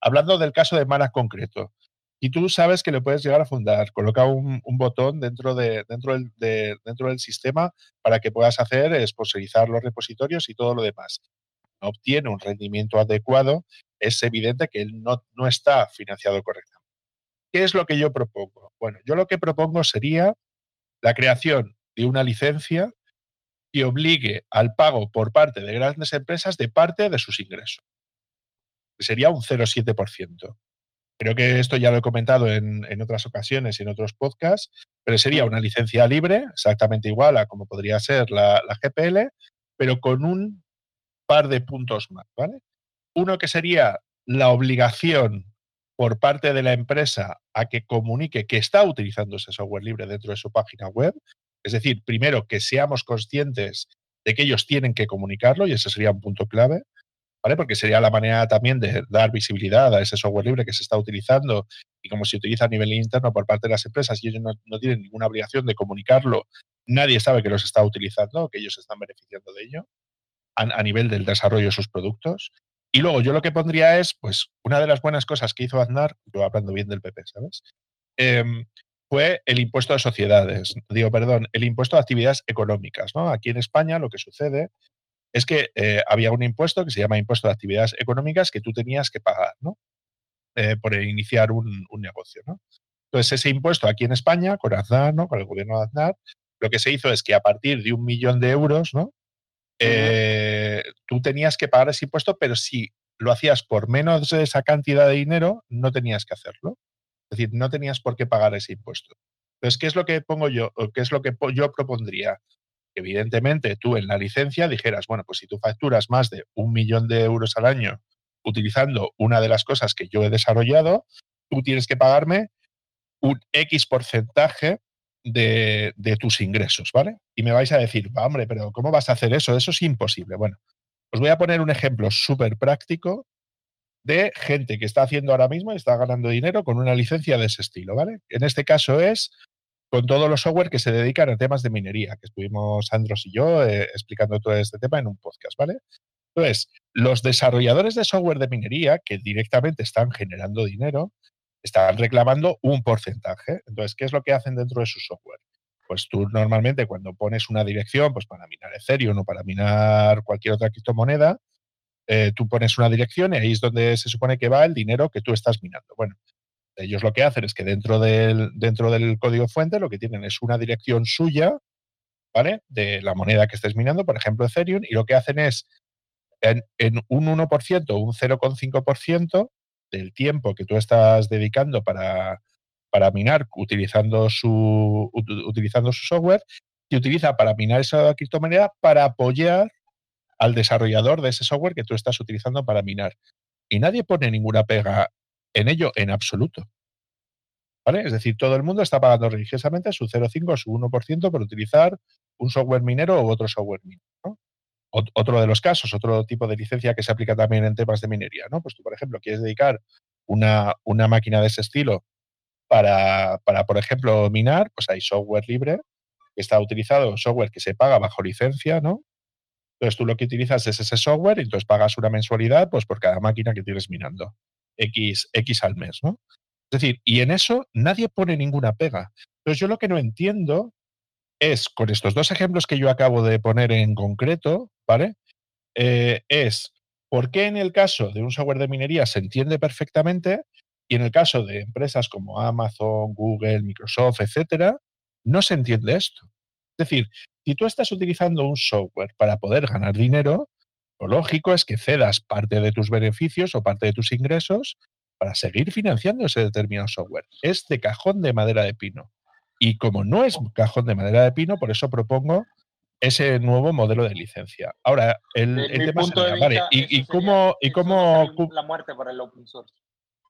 Hablando del caso de Mana concreto, y tú sabes que le puedes llegar a fundar, coloca un, botón dentro, de, dentro, del, dentro del sistema para que puedas hacer sponsorizar los repositorios y todo lo demás. No obtiene un rendimiento adecuado, es evidente que él no, no está financiado correctamente. ¿Qué es lo que yo propongo? Bueno, yo lo que propongo sería la creación de una licencia que obligue al pago por parte de grandes empresas de parte de sus ingresos. Sería un 0,7%. Creo que esto ya lo he comentado en, otras ocasiones y en otros podcasts, pero sería una licencia libre, exactamente igual a como podría ser la, la GPL, pero con un par de puntos más, ¿vale? Uno que sería la obligación por parte de la empresa a que comunique que está utilizando ese software libre dentro de su página web, es decir, primero que seamos conscientes de que ellos tienen que comunicarlo y ese sería un punto clave, ¿vale? Porque sería la manera también de dar visibilidad a ese software libre que se está utilizando y como se utiliza a nivel interno por parte de las empresas y ellos no, tienen ninguna obligación de comunicarlo, nadie sabe que los está utilizando, que ellos están beneficiando de ello. a, nivel del desarrollo de sus productos. Y luego yo lo que pondría es, pues, una de las buenas cosas que hizo Aznar, yo hablando bien del PP, ¿sabes? Em, fue el impuesto de sociedades, digo, perdón, el impuesto de actividades económicas, ¿no? Aquí en España lo que sucede es que eh, había un impuesto que se llama impuesto de actividades económicas que tú tenías que pagar, ¿no? Eh, por iniciar un, negocio, ¿no? Entonces, ese impuesto aquí en España, con Aznar, ¿no? Con el gobierno de Aznar, lo que se hizo es que a partir de un millón de euros, ¿no? Eh, tú tenías que pagar ese impuesto, pero si lo hacías por menos de esa cantidad de dinero, no tenías que hacerlo. Es decir, no tenías por qué pagar ese impuesto. Entonces, ¿qué es lo que pongo yo? ¿Qué es lo que yo propondría? Evidentemente, tú en la licencia dijeras, bueno, pues si tú facturas más de un millón de euros al año utilizando una de las cosas que yo he desarrollado, tú tienes que pagarme un X porcentaje de, tus ingresos, ¿vale? Y me vais a decir, hombre, pero ¿cómo vas a hacer eso? Eso es imposible. Bueno, os voy a poner un ejemplo súper práctico de gente que está haciendo ahora mismo y está ganando dinero con una licencia de ese estilo, ¿vale? En este caso es con todos los software que se dedican a temas de minería, que estuvimos Andros y yo eh, explicando todo este tema en un podcast, ¿vale? Entonces, los desarrolladores de software de minería que directamente están generando dinero, están reclamando un porcentaje. Entonces, ¿qué es lo que hacen dentro de su software? Pues tú normalmente cuando pones una dirección, pues para minar Ethereum o para minar cualquier otra criptomoneda, eh, tú pones una dirección y ahí es donde se supone que va el dinero que tú estás minando. Bueno, ellos lo que hacen es que dentro del, dentro del código fuente lo que tienen es una dirección suya, ¿vale? De la moneda que estés minando, por ejemplo Ethereum, y lo que hacen es en, un 1% o un 0,5% del tiempo que tú estás dedicando para, para minar utilizando su, utilizando su software, y utiliza para minar esa criptomoneda para apoyar al desarrollador de ese software que tú estás utilizando para minar. Y nadie pone ninguna pega en ello en absoluto. ¿Vale? Es decir, todo el mundo está pagando religiosamente su 0,5 o su 1% por utilizar un software minero u otro software minero. Otro de los casos, otro tipo de licencia que se aplica también en temas de minería, ¿no? Pues tú, por ejemplo, quieres dedicar una, una máquina de ese estilo para, para, por ejemplo, minar, pues hay software libre que está utilizado, software que se paga bajo licencia, ¿no? Entonces tú lo que utilizas es ese software y entonces pagas una mensualidad pues por cada máquina que tienes minando. X, X al mes, ¿no? Es decir, y en eso nadie pone ninguna pega. Entonces yo lo que no entiendo es, con estos dos ejemplos que yo acabo de poner en concreto, ¿vale? Eh, es por qué en el caso de un software de minería se entiende perfectamente y en el caso de empresas como Amazon, Google, Microsoft, etcétera, no se entiende esto. Es decir, si tú estás utilizando un software para poder ganar dinero, lo lógico es que cedas parte de tus beneficios o parte de tus ingresos para seguir financiando ese determinado software. Es de cajón de madera de pino. Y como no es cajón de madera de pino, por eso propongo ese nuevo modelo de licencia. Ahora, el, tema vale, ¿y, cómo, y cómo la muerte el open source?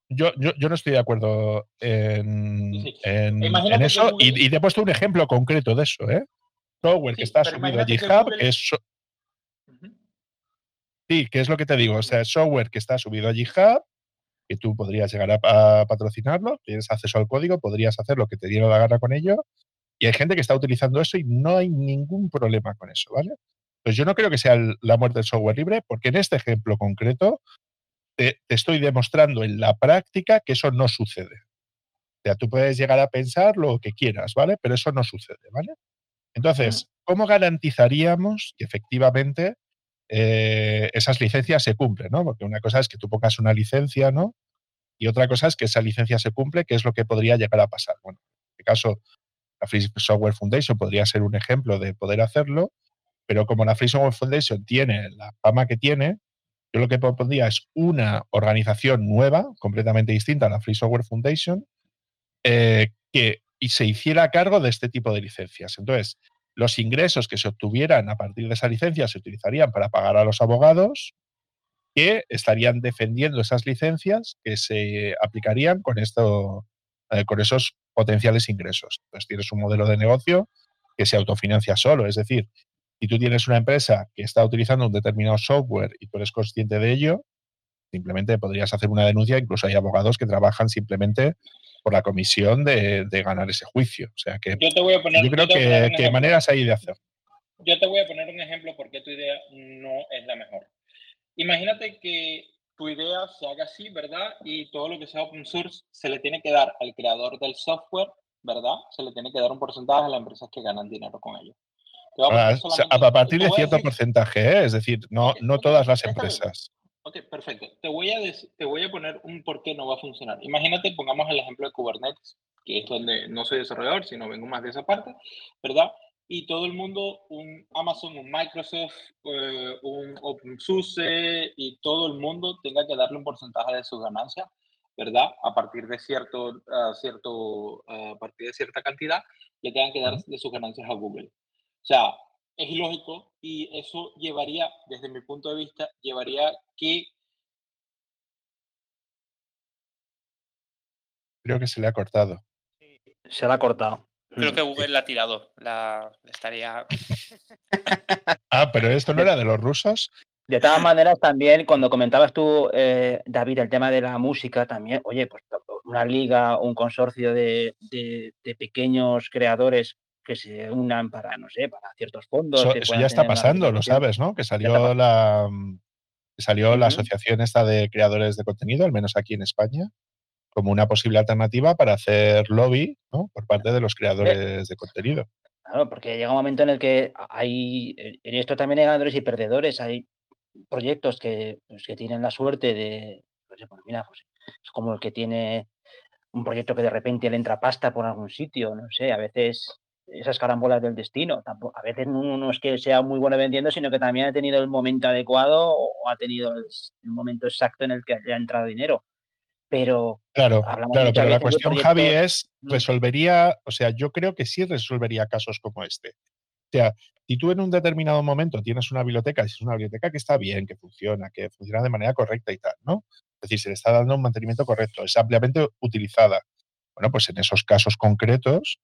Yo, yo, yo, no estoy de acuerdo en, en, eso y, te he puesto un ejemplo concreto de eso, ¿eh? Software que está subido a GitHub, que es, Sí, ¿qué es lo que te digo? O sea, software que está subido a GitHub, que tú podrías llegar a, patrocinarlo, tienes acceso al código, podrías hacer lo que te diera la gana con ello, y hay gente que está utilizando eso y no hay ningún problema con eso, ¿vale? Pues yo no creo que sea la muerte del software libre, porque en este ejemplo concreto te, estoy demostrando en la práctica que eso no sucede. O sea, tú puedes llegar a pensar lo que quieras, ¿vale? Pero eso no sucede, ¿vale? Entonces, ¿cómo garantizaríamos que efectivamente eh, esas licencias se cumplen, ¿no? Porque una cosa es que tú pongas una licencia, ¿no? Y otra cosa es que esa licencia se cumple, que es lo que podría llegar a pasar. Bueno, en este caso, la Free Software Foundation podría ser un ejemplo de poder hacerlo, pero como la Free Software Foundation tiene la fama que tiene, yo lo que propondría es una organización nueva, completamente distinta a la Free Software Foundation, eh, que y se hiciera cargo de este tipo de licencias. Entonces, los ingresos que se obtuvieran a partir de esa licencia se utilizarían para pagar a los abogados que estarían defendiendo esas licencias que se aplicarían con, eh, con esos potenciales ingresos. Entonces tienes un modelo de negocio que se autofinancia solo. Es decir, si tú tienes una empresa que está utilizando un determinado software y tú eres consciente de ello, simplemente podrías hacer una denuncia. Incluso hay abogados que trabajan simplemente por la comisión de, ganar ese juicio. O sea que yo, te voy a poner, yo creo que, maneras hay de hacer. yo te voy a poner un ejemplo porque tu idea no es la mejor. Imagínate que tu idea se haga así, ¿verdad? Y todo lo que sea open source se le tiene que dar al creador del software, ¿verdad? Se le tiene que dar un porcentaje a las empresas que ganan dinero con ello. A, partir de cierto porcentaje, ¿eh? es decir, no, no todas las empresas. Ok, perfecto. Te voy, a te voy a poner un por qué no va a funcionar. Imagínate, pongamos el ejemplo de Kubernetes, que es donde no soy desarrollador, sino vengo más de esa parte, ¿verdad? y todo el mundo, un Amazon, un Microsoft, eh, un OpenSUSE y todo el mundo tenga que darle un porcentaje de su ganancia, ¿verdad? A partir de cierto, cierto, a partir de cierta cantidad, le tengan que dar de sus ganancias a Google. O sea, es ilógico y eso llevaría, desde mi punto de vista, llevaría que... Creo que se le ha cortado. Se le ha cortado. Creo que Google la ha tirado. La estaría. [LAUGHS] ah, pero esto no era de los rusos. De todas maneras, también cuando comentabas tú, eh, David, el tema de la música, también, oye, pues una liga, un consorcio de, pequeños creadores que se unan para, no sé, para ciertos fondos. Eso, ya está pasando, lo sabes, ¿no? Que salió la salió la asociación esta de creadores de contenido, al menos aquí en España, como una posible alternativa para hacer lobby ¿no? por parte de los creadores de contenido. Claro, porque llega un momento en el que hay, en esto también hay ganadores y perdedores, hay proyectos que, pues, que tienen la suerte de, pues, mira, pues, es como el que tiene un proyecto que de repente le entra pasta por algún sitio, no sé, a veces esas carambolas del destino, tampoco, a veces no, es que sea muy bueno vendiendo, sino que también ha tenido el momento adecuado o ha tenido el, el momento exacto en el que le ha entrado dinero pero... Claro, claro, pero la cuestión, Javi, es, resolvería, o sea, yo creo que sí resolvería casos como este. O sea, si tú en un determinado momento tienes una biblioteca, si es una biblioteca que está bien, que funciona, que funciona de manera correcta y tal, ¿no? Es decir, se le está dando un mantenimiento correcto, es ampliamente utilizada. Bueno, pues en esos casos concretos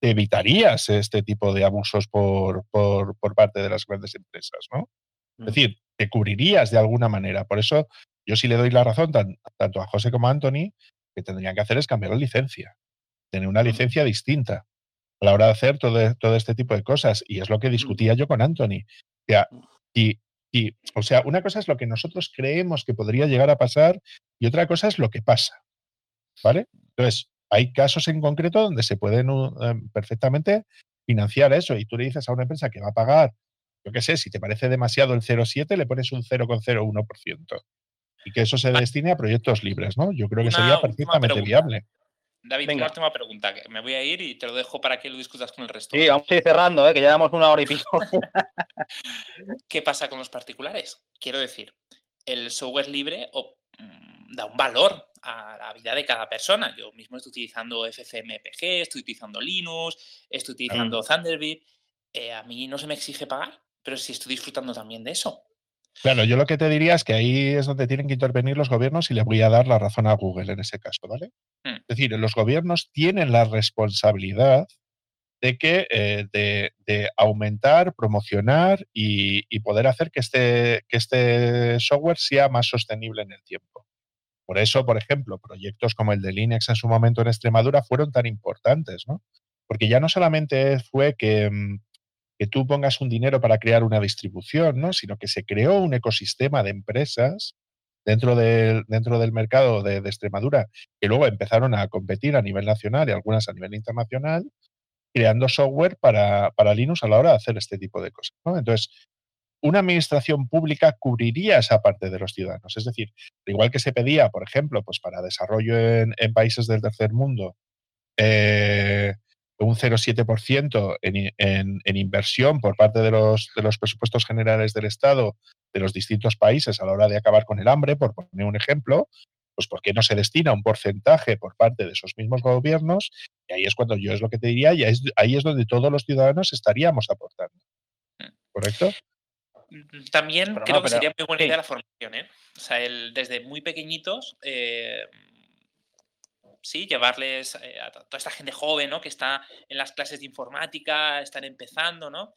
te evitarías este tipo de abusos por, por, por parte de las grandes empresas, ¿no? Es mm. decir, te cubrirías de alguna manera. Por eso yo sí le doy la razón tanto a José como a Anthony, que tendrían que hacer es cambiar la licencia, tener una licencia distinta a la hora de hacer todo, todo este tipo de cosas. Y es lo que discutía yo con Anthony. O sea, y, y, o sea, una cosa es lo que nosotros creemos que podría llegar a pasar y otra cosa es lo que pasa. ¿Vale? Entonces, hay casos en concreto donde se pueden em, perfectamente financiar eso y tú le dices a una empresa que va a pagar, yo qué sé, si te parece demasiado el 0,7, le pones un 0,01% y que eso se destine a proyectos libres, ¿no? Yo creo que sería perfectamente viable. David, una última pregunta. Me voy a ir y te lo dejo para que lo discutas con el resto. Sí, vamos a ir cerrando, ¿eh? que llevamos una hora y pico. [LAUGHS] ¿Qué pasa con los particulares? Quiero decir, el software libre mm, da un valor a la vida de cada persona. Yo mismo estoy utilizando FCMPG, estoy utilizando Linux, estoy utilizando Thunderbird. Eh, a mí no se me exige pagar, pero sí estoy disfrutando también de eso. Claro, yo lo que te diría es que ahí es donde tienen que intervenir los gobiernos y les voy a dar la razón a Google en ese caso, ¿vale? Hmm. Es decir, los gobiernos tienen la responsabilidad de que eh, de, aumentar, promocionar y, poder hacer que este, que este software sea más sostenible en el tiempo. Por eso, por ejemplo, proyectos como el de Linux en su momento en Extremadura fueron tan importantes, ¿no? Porque ya no solamente fue que, mm, que tú pongas un dinero para crear una distribución, ¿no? sino que se creó un ecosistema de empresas dentro del, dentro del mercado de, Extremadura que luego empezaron a competir a nivel nacional y algunas a nivel internacional, creando software para, para Linux a la hora de hacer este tipo de cosas. Entonces, una administración pública cubriría esa parte de los ciudadanos. Es decir, igual que se pedía, por ejemplo, pues para desarrollo en, en países del tercer mundo, eh, un 0,7% en, en, en, inversión por parte de los, de los presupuestos generales del Estado de los distintos países a la hora de acabar con el hambre, por poner un ejemplo, pues ¿por qué no se destina un porcentaje por parte de esos mismos gobiernos? Y ahí es cuando yo es lo que te diría, y ahí es, ahí es donde todos los ciudadanos estaríamos aportando. Mm. ¿Correcto? Mm, también creo que sería muy buena idea la formación, ¿eh? O sea, el, desde muy pequeñitos, eh, sí, llevarles eh, a toda esta gente joven, ¿no? Que está en las clases de informática, están empezando, ¿no?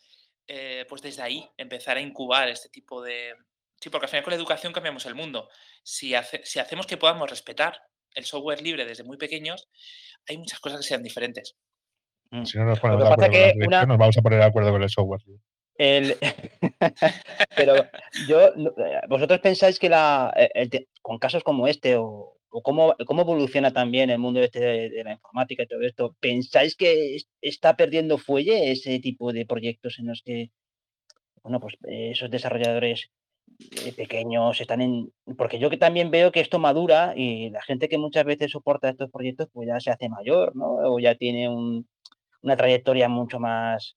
Eh, pues desde ahí empezar a incubar este tipo de... Sí, porque al final con la educación cambiamos el mundo. Si, si hacemos que podamos respetar el software libre desde muy pequeños, hay muchas cosas que sean diferentes. Mm. Si no nos ponemos de acuerdo con la nos vamos a poner de acuerdo con el software libre. [LAUGHS] Pero yo, eh, vosotros pensáis que la, eh, con casos como este o, cómo, cómo, evoluciona también el mundo este de, la informática y todo esto, ¿pensáis que está perdiendo fuelle ese tipo de proyectos en los que, bueno, pues esos desarrolladores eh, pequeños están en... Porque yo que también veo que esto madura y la gente que muchas veces soporta estos proyectos pues ya se hace mayor, ¿no? O ya tiene una trayectoria mucho más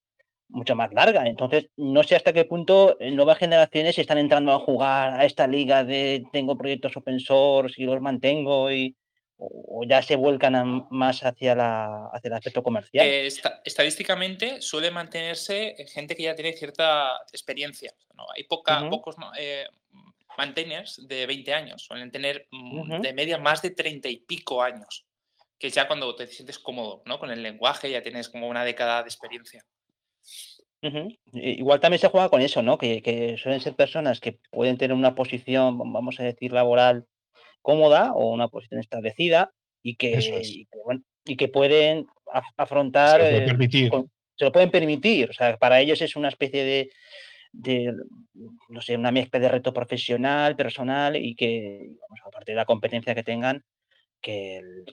mucho más larga. Entonces, no sé hasta qué punto eh, nuevas generaciones están entrando a jugar a esta liga de tengo proyectos open source y los mantengo y o ya se vuelcan más hacia, la, hacia el aspecto comercial. Eh, estadísticamente suele mantenerse gente que ya tiene cierta experiencia. ¿no? Hay poca, pocos eh, maintainers de 20 años, suelen tener mm, de media más de 30 y pico años, que es ya cuando te sientes cómodo ¿no? con el lenguaje, ya tienes como una década de experiencia. Igual también se juega con eso, ¿no? Que, suelen ser personas que pueden tener una posición, vamos a decir, laboral cómoda o una posición establecida y que, y que, pueden afrontar. Se, permitir. se lo pueden permitir. O sea, para ellos es una especie de, de, no sé, una mezcla de reto profesional, personal y que, aparte de la competencia que tengan, que,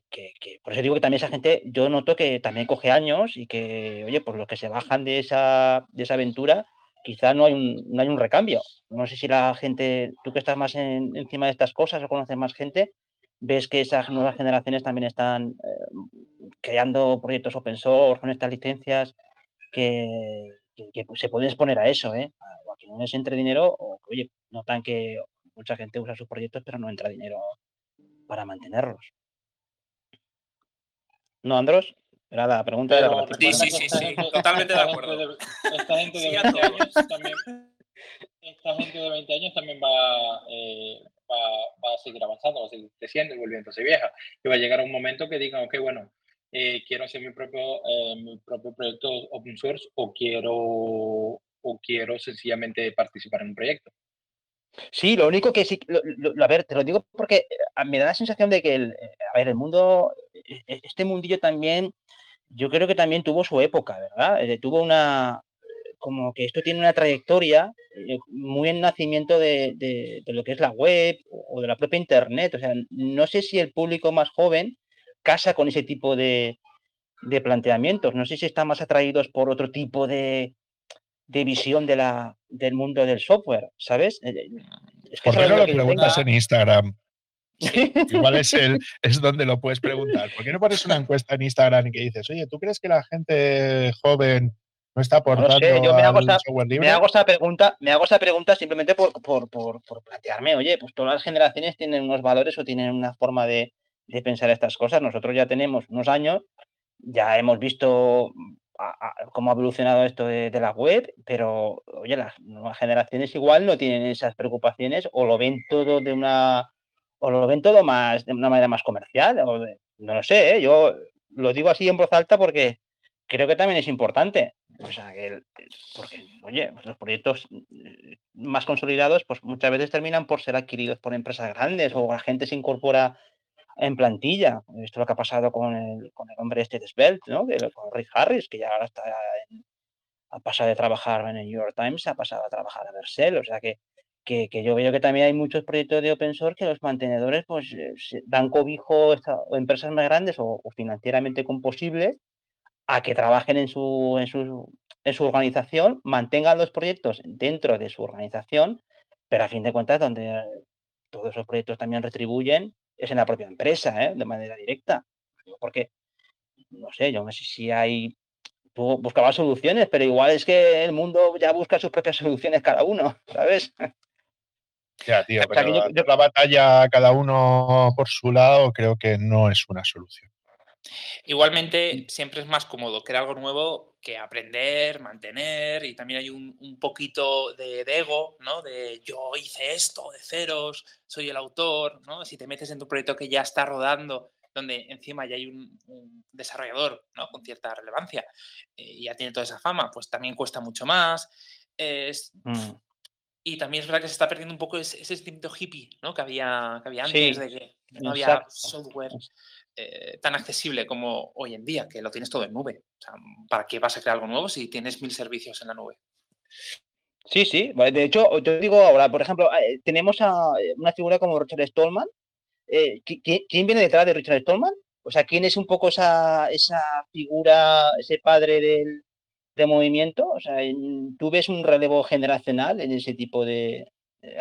por eso digo que también esa gente, yo noto que también coge años y que, oye, pues los que se bajan de esa, de esa aventura, quizá no hay, un, no hay un recambio. No sé si la gente, tú que estás más encima de estas cosas o conoces más gente, ves que esas nuevas generaciones también están eh, creando proyectos open source con estas licencias que, se pueden exponer a eso, ¿eh? O a que no les entre dinero o que, oye, notan que mucha gente usa sus proyectos pero no entra dinero para mantenerlos. ¿No, Andros? Era la pregunta de la Sí, sí, sí, sí, totalmente de acuerdo. esta gente de 20 años también, esta gente de 20 años también va, eh, va, a seguir avanzando, va a seguir creciendo y volviéndose vieja. Y va a llegar un momento que digan, ok, bueno, eh, quiero hacer mi propio, eh, mi propio proyecto open source o quiero, o quiero sencillamente participar en un proyecto. Sí, lo único que sí, a ver, te lo digo porque me da la sensación de que el, a ver, el mundo, este mundillo también, yo creo que también tuvo su época, ¿verdad? Eh, tuvo una, como que esto tiene una trayectoria eh, muy en nacimiento de, lo que es la web o de la propia internet. O sea, no sé si el público más joven casa con ese tipo de, planteamientos. No sé si están más atraídos por otro tipo de, visión de la, del mundo del software, ¿sabes? Eh, ¿Por qué no lo preguntas en Instagram? Igual es, el, es donde lo puedes preguntar. ¿Por qué no pones una encuesta en Instagram y que dices, oye, ¿tú crees que la gente joven no está aportando yo me hago, esa, me hago esa pregunta, me hago esa pregunta simplemente por, plantearme, oye, pues todas las generaciones tienen unos valores o tienen una forma de, pensar estas cosas. Nosotros ya tenemos unos años, ya hemos visto cómo ha evolucionado esto de, de, la web, pero oye, las nuevas generaciones igual no tienen esas preocupaciones o lo ven todo de una o lo ven todo más de una manera más comercial, o no lo sé, ¿eh? yo lo digo así en voz alta porque creo que también es importante. O sea, que, porque, oye, pues los proyectos eh, más consolidados, pues muchas veces terminan por ser adquiridos por empresas grandes o la gente se incorpora en plantilla. Esto es lo que ha pasado con el, con el hombre este de Svelte, ¿no? con Rick Harris, que ya ahora está ha pasado de trabajar en el New York Times, ha pasado a trabajar a Vercel. O sea que que, yo veo que también hay muchos proyectos de open source que los mantenedores pues eh, dan cobijo a empresas más grandes o, financieramente composibles a que trabajen en su, en su, en su organización, mantengan los proyectos dentro de su organización, pero a fin de cuentas donde todos esos proyectos también retribuyen es en la propia empresa, ¿eh? de manera directa. Porque, no sé, yo no sé si hay tú buscabas soluciones, pero igual es que el mundo ya busca sus propias [LAUGHS] soluciones cada uno, ¿sabes? Ya, tío, pero la batalla cada uno por su lado creo que no es una solución. Igualmente, siempre es más cómodo crear algo nuevo que aprender, mantener, y también hay un, poquito de, ego, ¿no? De yo hice esto de ceros, soy el autor, ¿no? Si te metes en tu proyecto que ya está rodando, donde encima ya hay un, desarrollador, ¿no? Con cierta relevancia eh, y ya tiene toda esa fama, pues también cuesta mucho más. Es, mm. Y también es verdad que se está perdiendo un poco ese, ese instinto hippie ¿no? que, había, que había antes, de que no había software eh, tan accesible como hoy en día, que lo tienes todo en nube. O sea, ¿Para qué vas a crear algo nuevo si tienes mil servicios en la nube? Sí, sí. De hecho, yo digo ahora, por ejemplo, eh, tenemos a eh, una figura como Richard Stallman. Eh, ¿Quién viene detrás de Richard Stallman? O sea, ¿quién es un poco esa, esa figura, ese padre del, movimiento? O sea, ¿tú ves un relevo generacional en ese tipo de...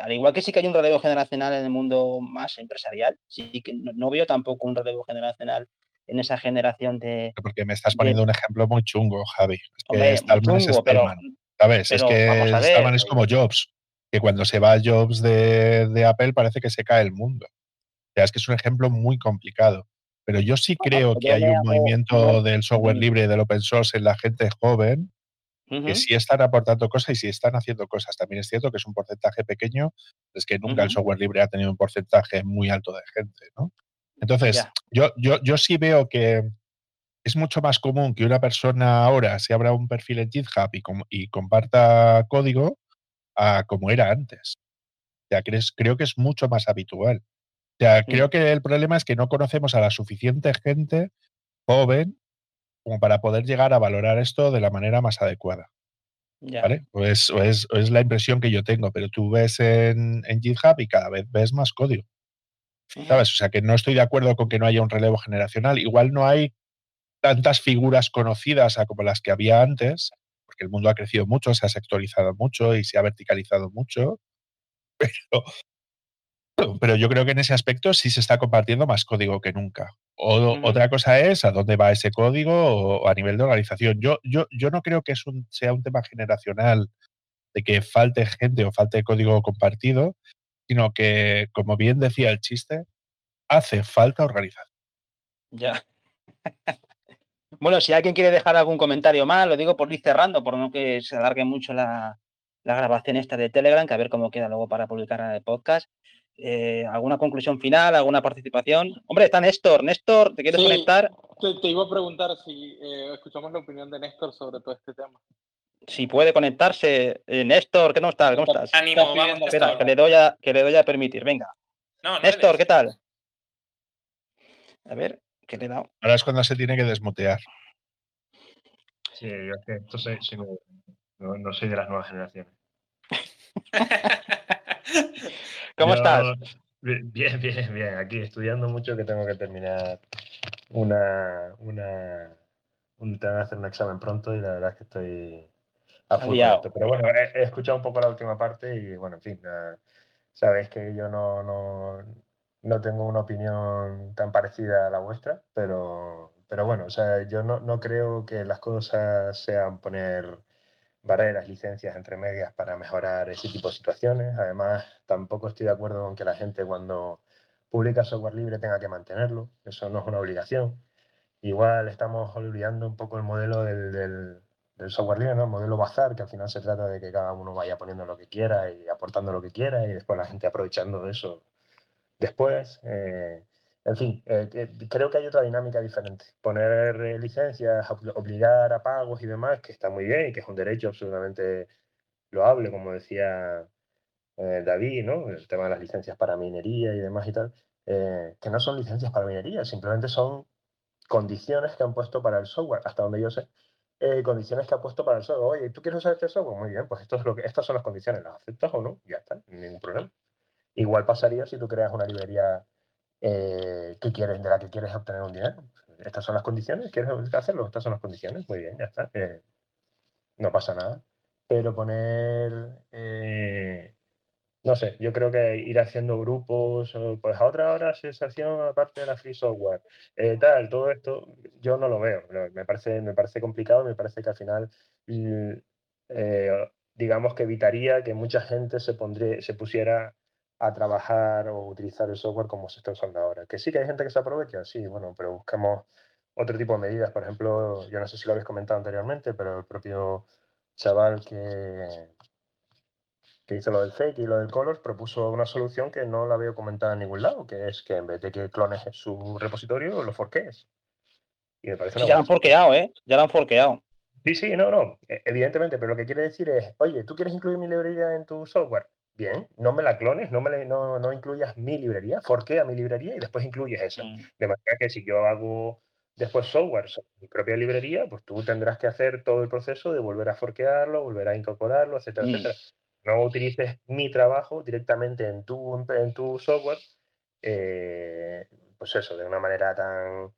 Al igual que sí que hay un relevo generacional en el mundo más empresarial, sí que no, veo tampoco un relevo generacional en esa generación de... Porque me estás poniendo un ejemplo muy chungo, Javi. Es que chungo, pero, ¿Sabes? es que Stallman es como Jobs, que cuando se va Jobs de, de, Apple parece que se cae el mundo. O sea, es que es un ejemplo muy complicado. Pero yo sí creo que hay un movimiento del software libre y del open source en la gente joven que sí están aportando cosas y sí están haciendo cosas. También es cierto que es un porcentaje pequeño, es que nunca el software libre ha tenido un porcentaje muy alto de gente, ¿no? Entonces, yo, yo, yo sí veo que es mucho más común que una persona ahora se abra un perfil en GitHub y, y comparta código a como era antes. O sea, creo que es mucho más habitual. O sea, creo que el problema es que no conocemos a la suficiente gente joven como para poder llegar a valorar esto de la manera más adecuada. ¿Vale? Pues, es, es, la impresión que yo tengo, pero tú ves en, en GitHub y cada vez ves más código. ¿Sabes? O sea, que no estoy de acuerdo con que no haya un relevo generacional. Igual no hay tantas figuras conocidas como las que había antes, porque el mundo ha crecido mucho, se ha sectorizado mucho y se ha verticalizado mucho, [LAUGHS] pero, pero yo creo que en ese aspecto sí se está compartiendo más código que nunca. O, Otra cosa es a dónde va ese código o, a nivel de organización. Yo, yo, yo no creo que es un, sea un tema generacional de que falte gente o falte código compartido, sino que, como bien decía el chiste, hace falta organización. Ya. bueno, si alguien quiere dejar algún comentario más, lo digo por ir cerrando, por no que se alargue mucho la, grabación esta de Telegram, que a ver cómo queda luego para publicar en el podcast. Eh, ¿Alguna conclusión final? ¿Alguna participación? Hombre, está Néstor. Néstor, ¿te quieres conectar? Te, iba a preguntar si eh, escuchamos la opinión de Néstor sobre todo este tema si puede conectarse. Eh, Néstor, ¿qué no estás? ¿Cómo estás? Ánimo, vamos, Espera, que le, doy a, que le doy a permitir, venga. Néstor, ¿qué tal? A ver, ¿qué le he dado? Ahora es cuando se tiene que desmutear. Sí, yo es que esto no, soy de las nuevas generaciones. [LAUGHS] ¿Cómo estás? Bien, [LAUGHS] bien, bien. Aquí estudiando mucho que tengo que terminar una, una, un, tengo que hacer un examen pronto y la verdad es que estoy pero bueno, he, escuchado un poco la última parte y bueno, en fin, sabéis que yo no, no, no, tengo una opinión tan parecida a la vuestra, pero, pero bueno, o sea, yo no, no creo que las cosas sean poner barreras, licencias entre medias para mejorar ese tipo de situaciones. Además, tampoco estoy de acuerdo con que la gente cuando publica software libre tenga que mantenerlo. Eso no es una obligación. Igual estamos olvidando un poco el modelo del del software libre, ¿no? El modelo bazar, que al final se trata de que cada uno vaya poniendo lo que quiera y aportando lo que quiera y después la gente aprovechando eso después. Eh, en fin, eh, creo que hay otra dinámica diferente. Poner licencias, obligar a pagos y demás, que está muy bien y que es un derecho absolutamente loable, como decía eh, David, ¿no? El tema de las licencias para minería y demás y tal, que no son licencias para minería, simplemente son condiciones que han puesto para el software, hasta donde yo sé, eh, condiciones que ha puesto para el software. Oye, ¿tú quieres usar este software? Muy bien, pues esto es lo que, estas son las condiciones, ¿las aceptas o no? Ya está, ningún problema. Igual pasaría si tú creas una librería eh, que quieres, de la que quieres obtener un dinero. Estas son las condiciones, ¿quieres hacerlo? Estas son las condiciones, muy bien, ya está. Eh, no pasa nada. Pero poner no sé, yo creo que ir haciendo grupos, pues a otra hora sensación aparte de la free software, eh, tal, todo esto, yo no lo veo. Me parece, me parece complicado, me parece que al final, mm, eh, digamos que evitaría que mucha gente se, pondría, se pusiera a trabajar o utilizar el software como se está usando ahora. Que sí que hay gente que se aprovecha, sí, bueno, pero buscamos otro tipo de medidas. Por ejemplo, yo no sé si lo habéis comentado anteriormente, pero el propio chaval que, que hizo lo del fake y lo del colors, propuso una solución que no la veo comentada en ningún lado, que es que en vez de que clones su repositorio, lo forques. Y me parece ya lo han forqueado, ¿eh? Ya lo han forqueado. Sí, sí, no, no, e, evidentemente, pero lo que quiere decir es, oye, ¿tú quieres incluir mi librería en tu software? Bien, no me la clones, no, me no, incluyas mi librería, forquea mi librería y después incluyes esa. Mm. De manera que si yo hago Después software, mi propia librería, pues tú tendrás que hacer todo el proceso de volver a forquearlo, volver a incorporarlo, etcétera, mm. etcétera. No utilices mi trabajo directamente en tu, en tu software, eh, pues eso, de una manera tan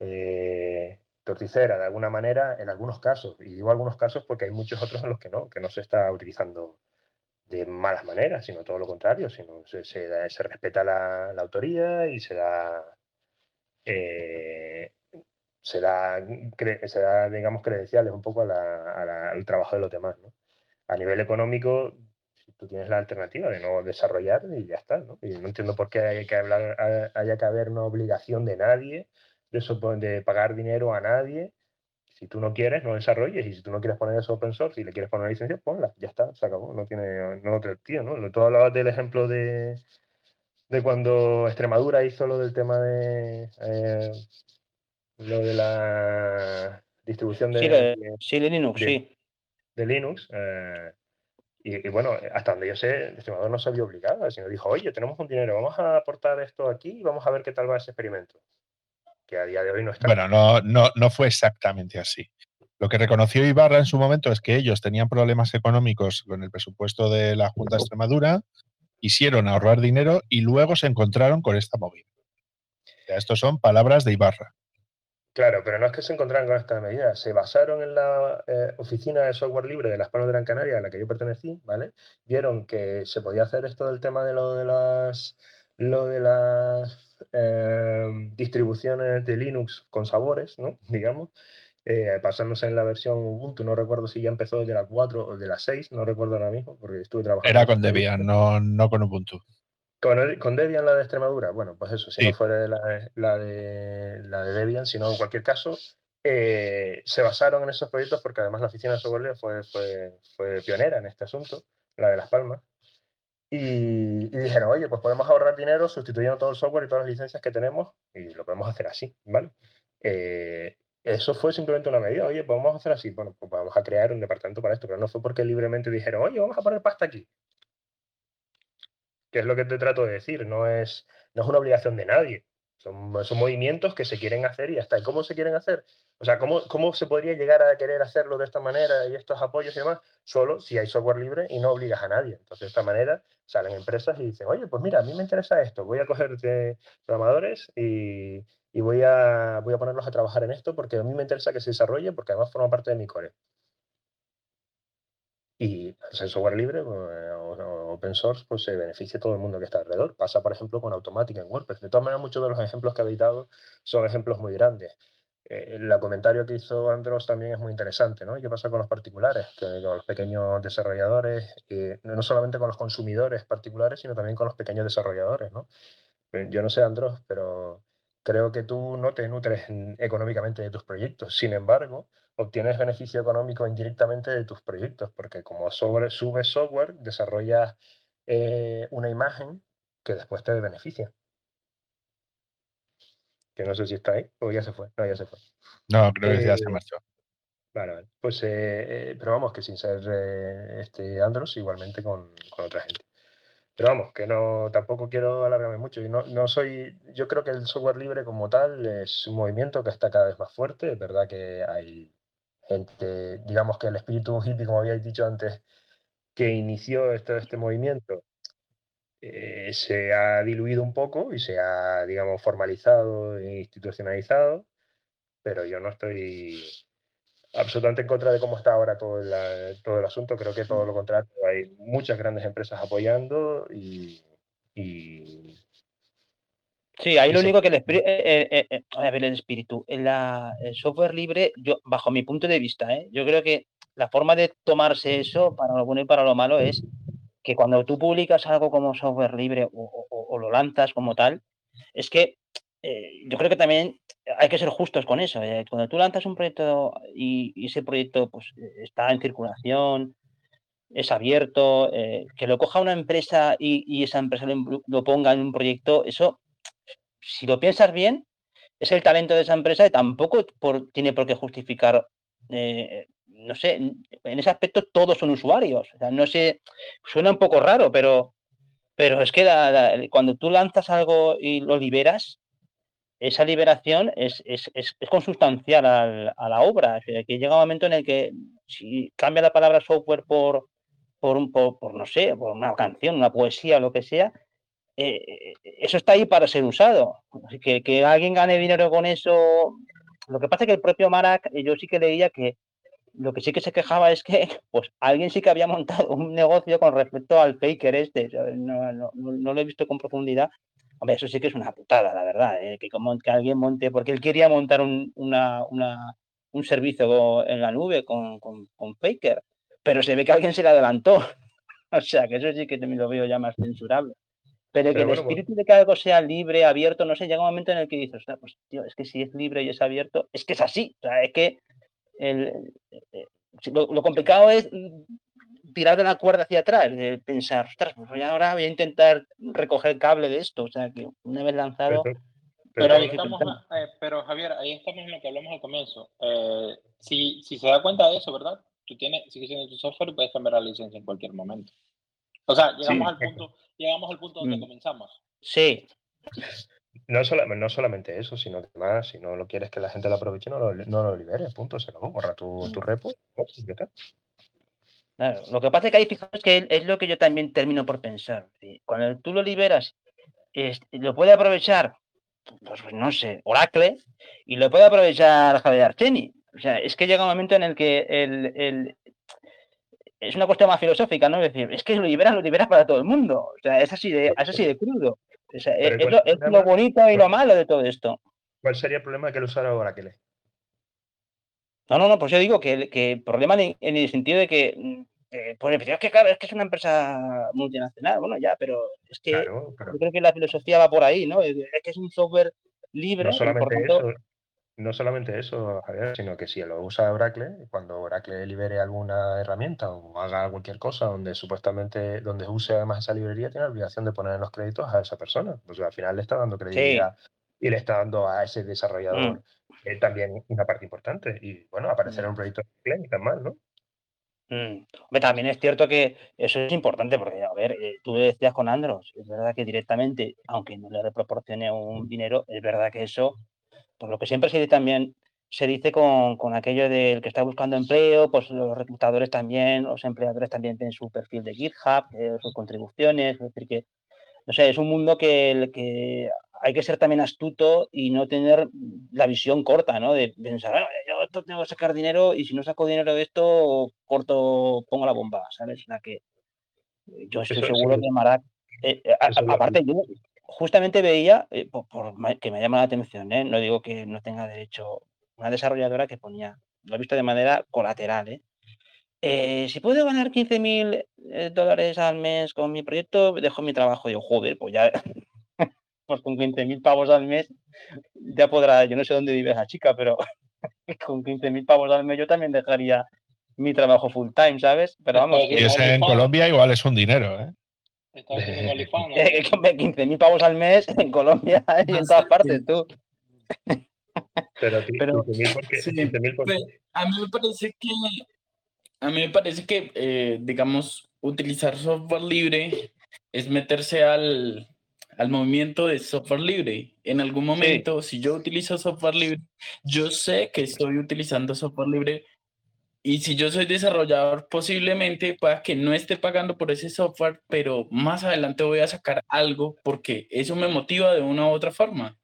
eh, torticera, de alguna manera, en algunos casos. Y digo algunos casos porque hay muchos otros en los que no, que no se está utilizando de malas maneras, sino todo lo contrario, sino se, respeta la, autoría y se da, eh, se da, se da, digamos, credenciales un poco al trabajo de los demás. ¿no? A nivel económico, tú tienes la alternativa de no desarrollar y ya está. ¿no? Y no entiendo por qué hablar, haya que haber una obligación de nadie de, eso, de pagar dinero a nadie si tú no quieres, no desarrolles. Y si tú no quieres poner eso open source y le quieres poner licencia, ponla. Ya está, se acabó. No tiene no otro tío, ¿no? Tú hablabas del ejemplo de, de cuando Extremadura hizo lo del tema de eh, lo de la distribución de, sí, de, Linux, sí. De Linux. Eh, y, bueno, hasta donde yo sé, Extremadura no se había obligado, sino dijo, oye, tenemos un dinero, vamos a aportar esto aquí y vamos a ver qué tal va ese experimento que a día de hoy no está. Bueno, no, no, no fue exactamente así. Lo que reconoció Ibarra en su momento es que ellos tenían problemas económicos con el presupuesto de la Junta de Extremadura, quisieron ahorrar dinero y luego se encontraron con esta movida. estos son palabras de Ibarra. Claro, pero no es que se encontraran con esta medida, se basaron en la eh, oficina de software libre de las Palmas de Gran Canaria a la que yo pertenecí, ¿vale? Vieron que se podía hacer esto del tema de lo de las lo de las Em, distribuciones de Linux con sabores, ¿no? [LAUGHS] digamos, eh, pasándose en la versión Ubuntu, no recuerdo si ya empezó desde la 4 o de la 6, no recuerdo ahora mismo, porque estuve trabajando. Era con Debian, no, no con Ubuntu. Con, con, Debian la de Extremadura, bueno, pues eso, si no fuera la, la, de, la de Debian, sino en cualquier caso, eh, se basaron en esos proyectos porque además la oficina de software fue, fue, fue pionera en este asunto, la de Las Palmas, y, dijeron, oye, pues podemos ahorrar dinero sustituyendo todo el software y todas las licencias que tenemos y lo podemos hacer así, ¿vale? Eh, eso fue simplemente una medida, oye, podemos hacer así, bueno, pues vamos a crear un departamento para esto, pero no fue porque libremente dijeron, oye, vamos a poner pasta aquí. Que es lo que te trato de decir, no es, no es una obligación de nadie. Son, son movimientos que se quieren hacer y ya está. ¿Y cómo se quieren hacer? O sea, ¿cómo, ¿cómo se podría llegar a querer hacerlo de esta manera y estos apoyos y demás? Solo si hay software libre y no obligas a nadie. Entonces, de esta manera salen empresas y dicen, oye, pues mira, a mí me interesa esto, voy a coger programadores y, y voy, a, voy a ponerlos a trabajar en esto porque a mí me interesa que se desarrolle porque además forma parte de mi core. Y el software libre pues, o, open source, pues se beneficia todo el mundo que está alrededor. Pasa, por ejemplo, con Automatic en WordPress. De todas maneras, muchos de los ejemplos que habéis dado son ejemplos muy grandes. Eh, el comentario que hizo Andros también es muy interesante, ¿no? ¿Y qué pasa con los particulares? Que, con los pequeños desarrolladores, no solamente con los consumidores particulares, sino también con los pequeños desarrolladores, ¿no? Eh, yo no sé, Andros, pero creo que tú no te nutres económicamente de tus proyectos. Sin embargo, obtienes beneficio económico indirectamente de tus proyectos, porque como sobre, subes software, desarrollas eh, una imagen que después te beneficia. Que no sé si está ahí o ya se fue. No, ya se fue. No, creo que ya se eh, marchó. Vale, vale. Pues, eh, pero vamos, que sin ser este Andros, igualmente con, con otra gente. Pero vamos, que no, tampoco quiero alargarme mucho. Y no, no soy, yo creo que el software libre como tal es un movimiento que está cada vez más fuerte. Es verdad que hay gente, digamos que el espíritu hippie, como habíais dicho antes, que inició este, este movimiento, eh, se ha diluido un poco y se ha, digamos, formalizado e institucionalizado, pero yo no estoy absolutamente en contra de cómo está ahora todo, todo el asunto. Creo que todo lo contrario, hay muchas grandes empresas apoyando y, Sí, ahí lo único que el, espíritu, eh, eh, eh, a ver, el espíritu, la, el software libre, yo, bajo mi punto de vista, yo creo que la forma de tomarse eso para lo bueno y para lo malo es que cuando tú publicas algo como software libre o, lo lanzas como tal, es que yo creo que también hay que ser justos con eso. Cuando tú lanzas un proyecto y, ese proyecto pues, está en circulación, es abierto, que lo coja una empresa y, esa empresa lo, ponga en un proyecto, eso si lo piensas bien, es el talento de esa empresa y tampoco tiene por qué justificar, eh, no sé, en ese aspecto todos son usuarios. O sea, no sé, suena un poco raro, pero, pero es que cuando tú lanzas algo y lo liberas, esa liberación es, es, es, consustancial a la obra. que llega un momento en el que si cambia la palabra software por, por, un, por, no sé, por una canción, una poesía o lo que sea, eh, eso está ahí para ser usado. Que, que alguien gane dinero con eso. Lo que pasa es que el propio Marac, eh, yo sí que leía que lo que sí que se quejaba es que [LAUGHS] pues alguien sí que había montado un negocio con respecto al faker este. No, no, no, lo he visto con profundidad. Hombre, eso sí que es una putada, la verdad. ¿eh? Que, que alguien monte, porque él quería montar un, una, un servicio en la nube con, con, con, faker, pero se ve que alguien se le adelantó. [LAUGHS] o sea, que eso sí que me lo veo ya más censurable. Pero, que el espíritu de que algo sea libre, abierto, no sé, llega un momento en el que dices, pues tío, es que si es libre y es abierto, es que es así. O sea, es que el, eh, lo, complicado es tirar de la cuerda hacia atrás, de pensar, ostras, pues ahora voy a intentar recoger el cable de esto. O sea, que una vez lanzado. Pero, eh, pero, Javier, ahí estamos en lo que hablamos al comienzo. Eh, si, si se da cuenta de eso, ¿verdad? Tú tienes, sigues siendo tu software y puedes cambiar la licencia en cualquier momento. O sea, llegamos al punto, llegamos al punto donde mm. comenzamos. Sí. No, no solamente eso, sino que más, si no lo quieres que la gente lo aproveche, no lo, no lo liberes, punto, se acabó, borra tu, tu repo, Claro, lo que pasa es que ahí fijaos que es lo que yo también termino por pensar. Cuando tú lo liberas, lo puede aprovechar, pues, pues no sé, Oracle, y lo puede aprovechar Javier Archeni. O sea, es que llega un momento en el que el, el, es una cuestión más filosófica, ¿no? Es decir, es que lo liberas, lo liberas para todo el mundo. O sea, es así de, es así de crudo. es, lo, bonito y lo malo de todo esto. ¿Cuál sería el problema de que lo usara Oracle? No, no, no, pues yo digo que, el problema en, el sentido de que, mm, eh, pues es que claro, es que es una empresa multinacional, bueno, ya, pero es que yo creo que la filosofía va por ahí, ¿no? Es, que es un software libre. No solamente eso, no solamente eso, Javier, sino que si lo usa Oracle, cuando Oracle libere alguna herramienta o haga cualquier cosa donde supuestamente, donde use además esa librería, tiene la obligación de poner en los créditos a esa persona. Pues al final le está dando credibilidad y le está dando a ese desarrollador mm. eh, también una parte importante. Y bueno, aparecer en un mm. proyecto de ni tan mal, ¿no? Mm. también es cierto que eso es importante porque, a ver, eh, tú decías con Andros, es verdad que directamente, aunque no le proporcione un dinero, es verdad que eso por lo que siempre se dice también, se dice con, con, aquello del que está buscando empleo, pues los reclutadores también, los empleadores también tienen su perfil de GitHub, eh, sus contribuciones, es decir, que, no sé, es un mundo que, que hay que ser también astuto y no tener la visión corta, ¿no? De pensar, ah, yo tengo que sacar dinero y si no saco dinero de esto, corto, pongo la bomba, ¿sabes? La que yo estoy seguro que Marac, eh, eh, aparte yo, justamente veía, eh, por, que me llama la atención, ¿eh? no digo que no tenga derecho, una desarrolladora que ponía, lo he visto de manera colateral, ¿eh? si puedo ganar 15 mil dólares al mes con mi proyecto, dejo mi trabajo. Digo, joder, pues ya, [LAUGHS] pues con 15 mil pavos al mes, ya podrá, yo no sé dónde vive esa chica, pero [LAUGHS] con 15 mil pavos al mes yo también dejaría mi trabajo full time, ¿sabes? Pero vamos. Y ese en Colombia igual es un dinero, ¿eh? Está [LAUGHS] 15 mil pavos al mes en Colombia [LAUGHS] y en todas partes, tú. Pero, Pero a mí me parece que, a mí me parece que, eh, digamos, utilizar software libre es meterse al, al movimiento de software libre. En algún momento, si yo utilizo software libre, yo sé que estoy utilizando software libre y si yo soy desarrollador, posiblemente pueda que no esté pagando por ese software, pero más adelante voy a sacar algo porque eso me motiva de una u otra forma.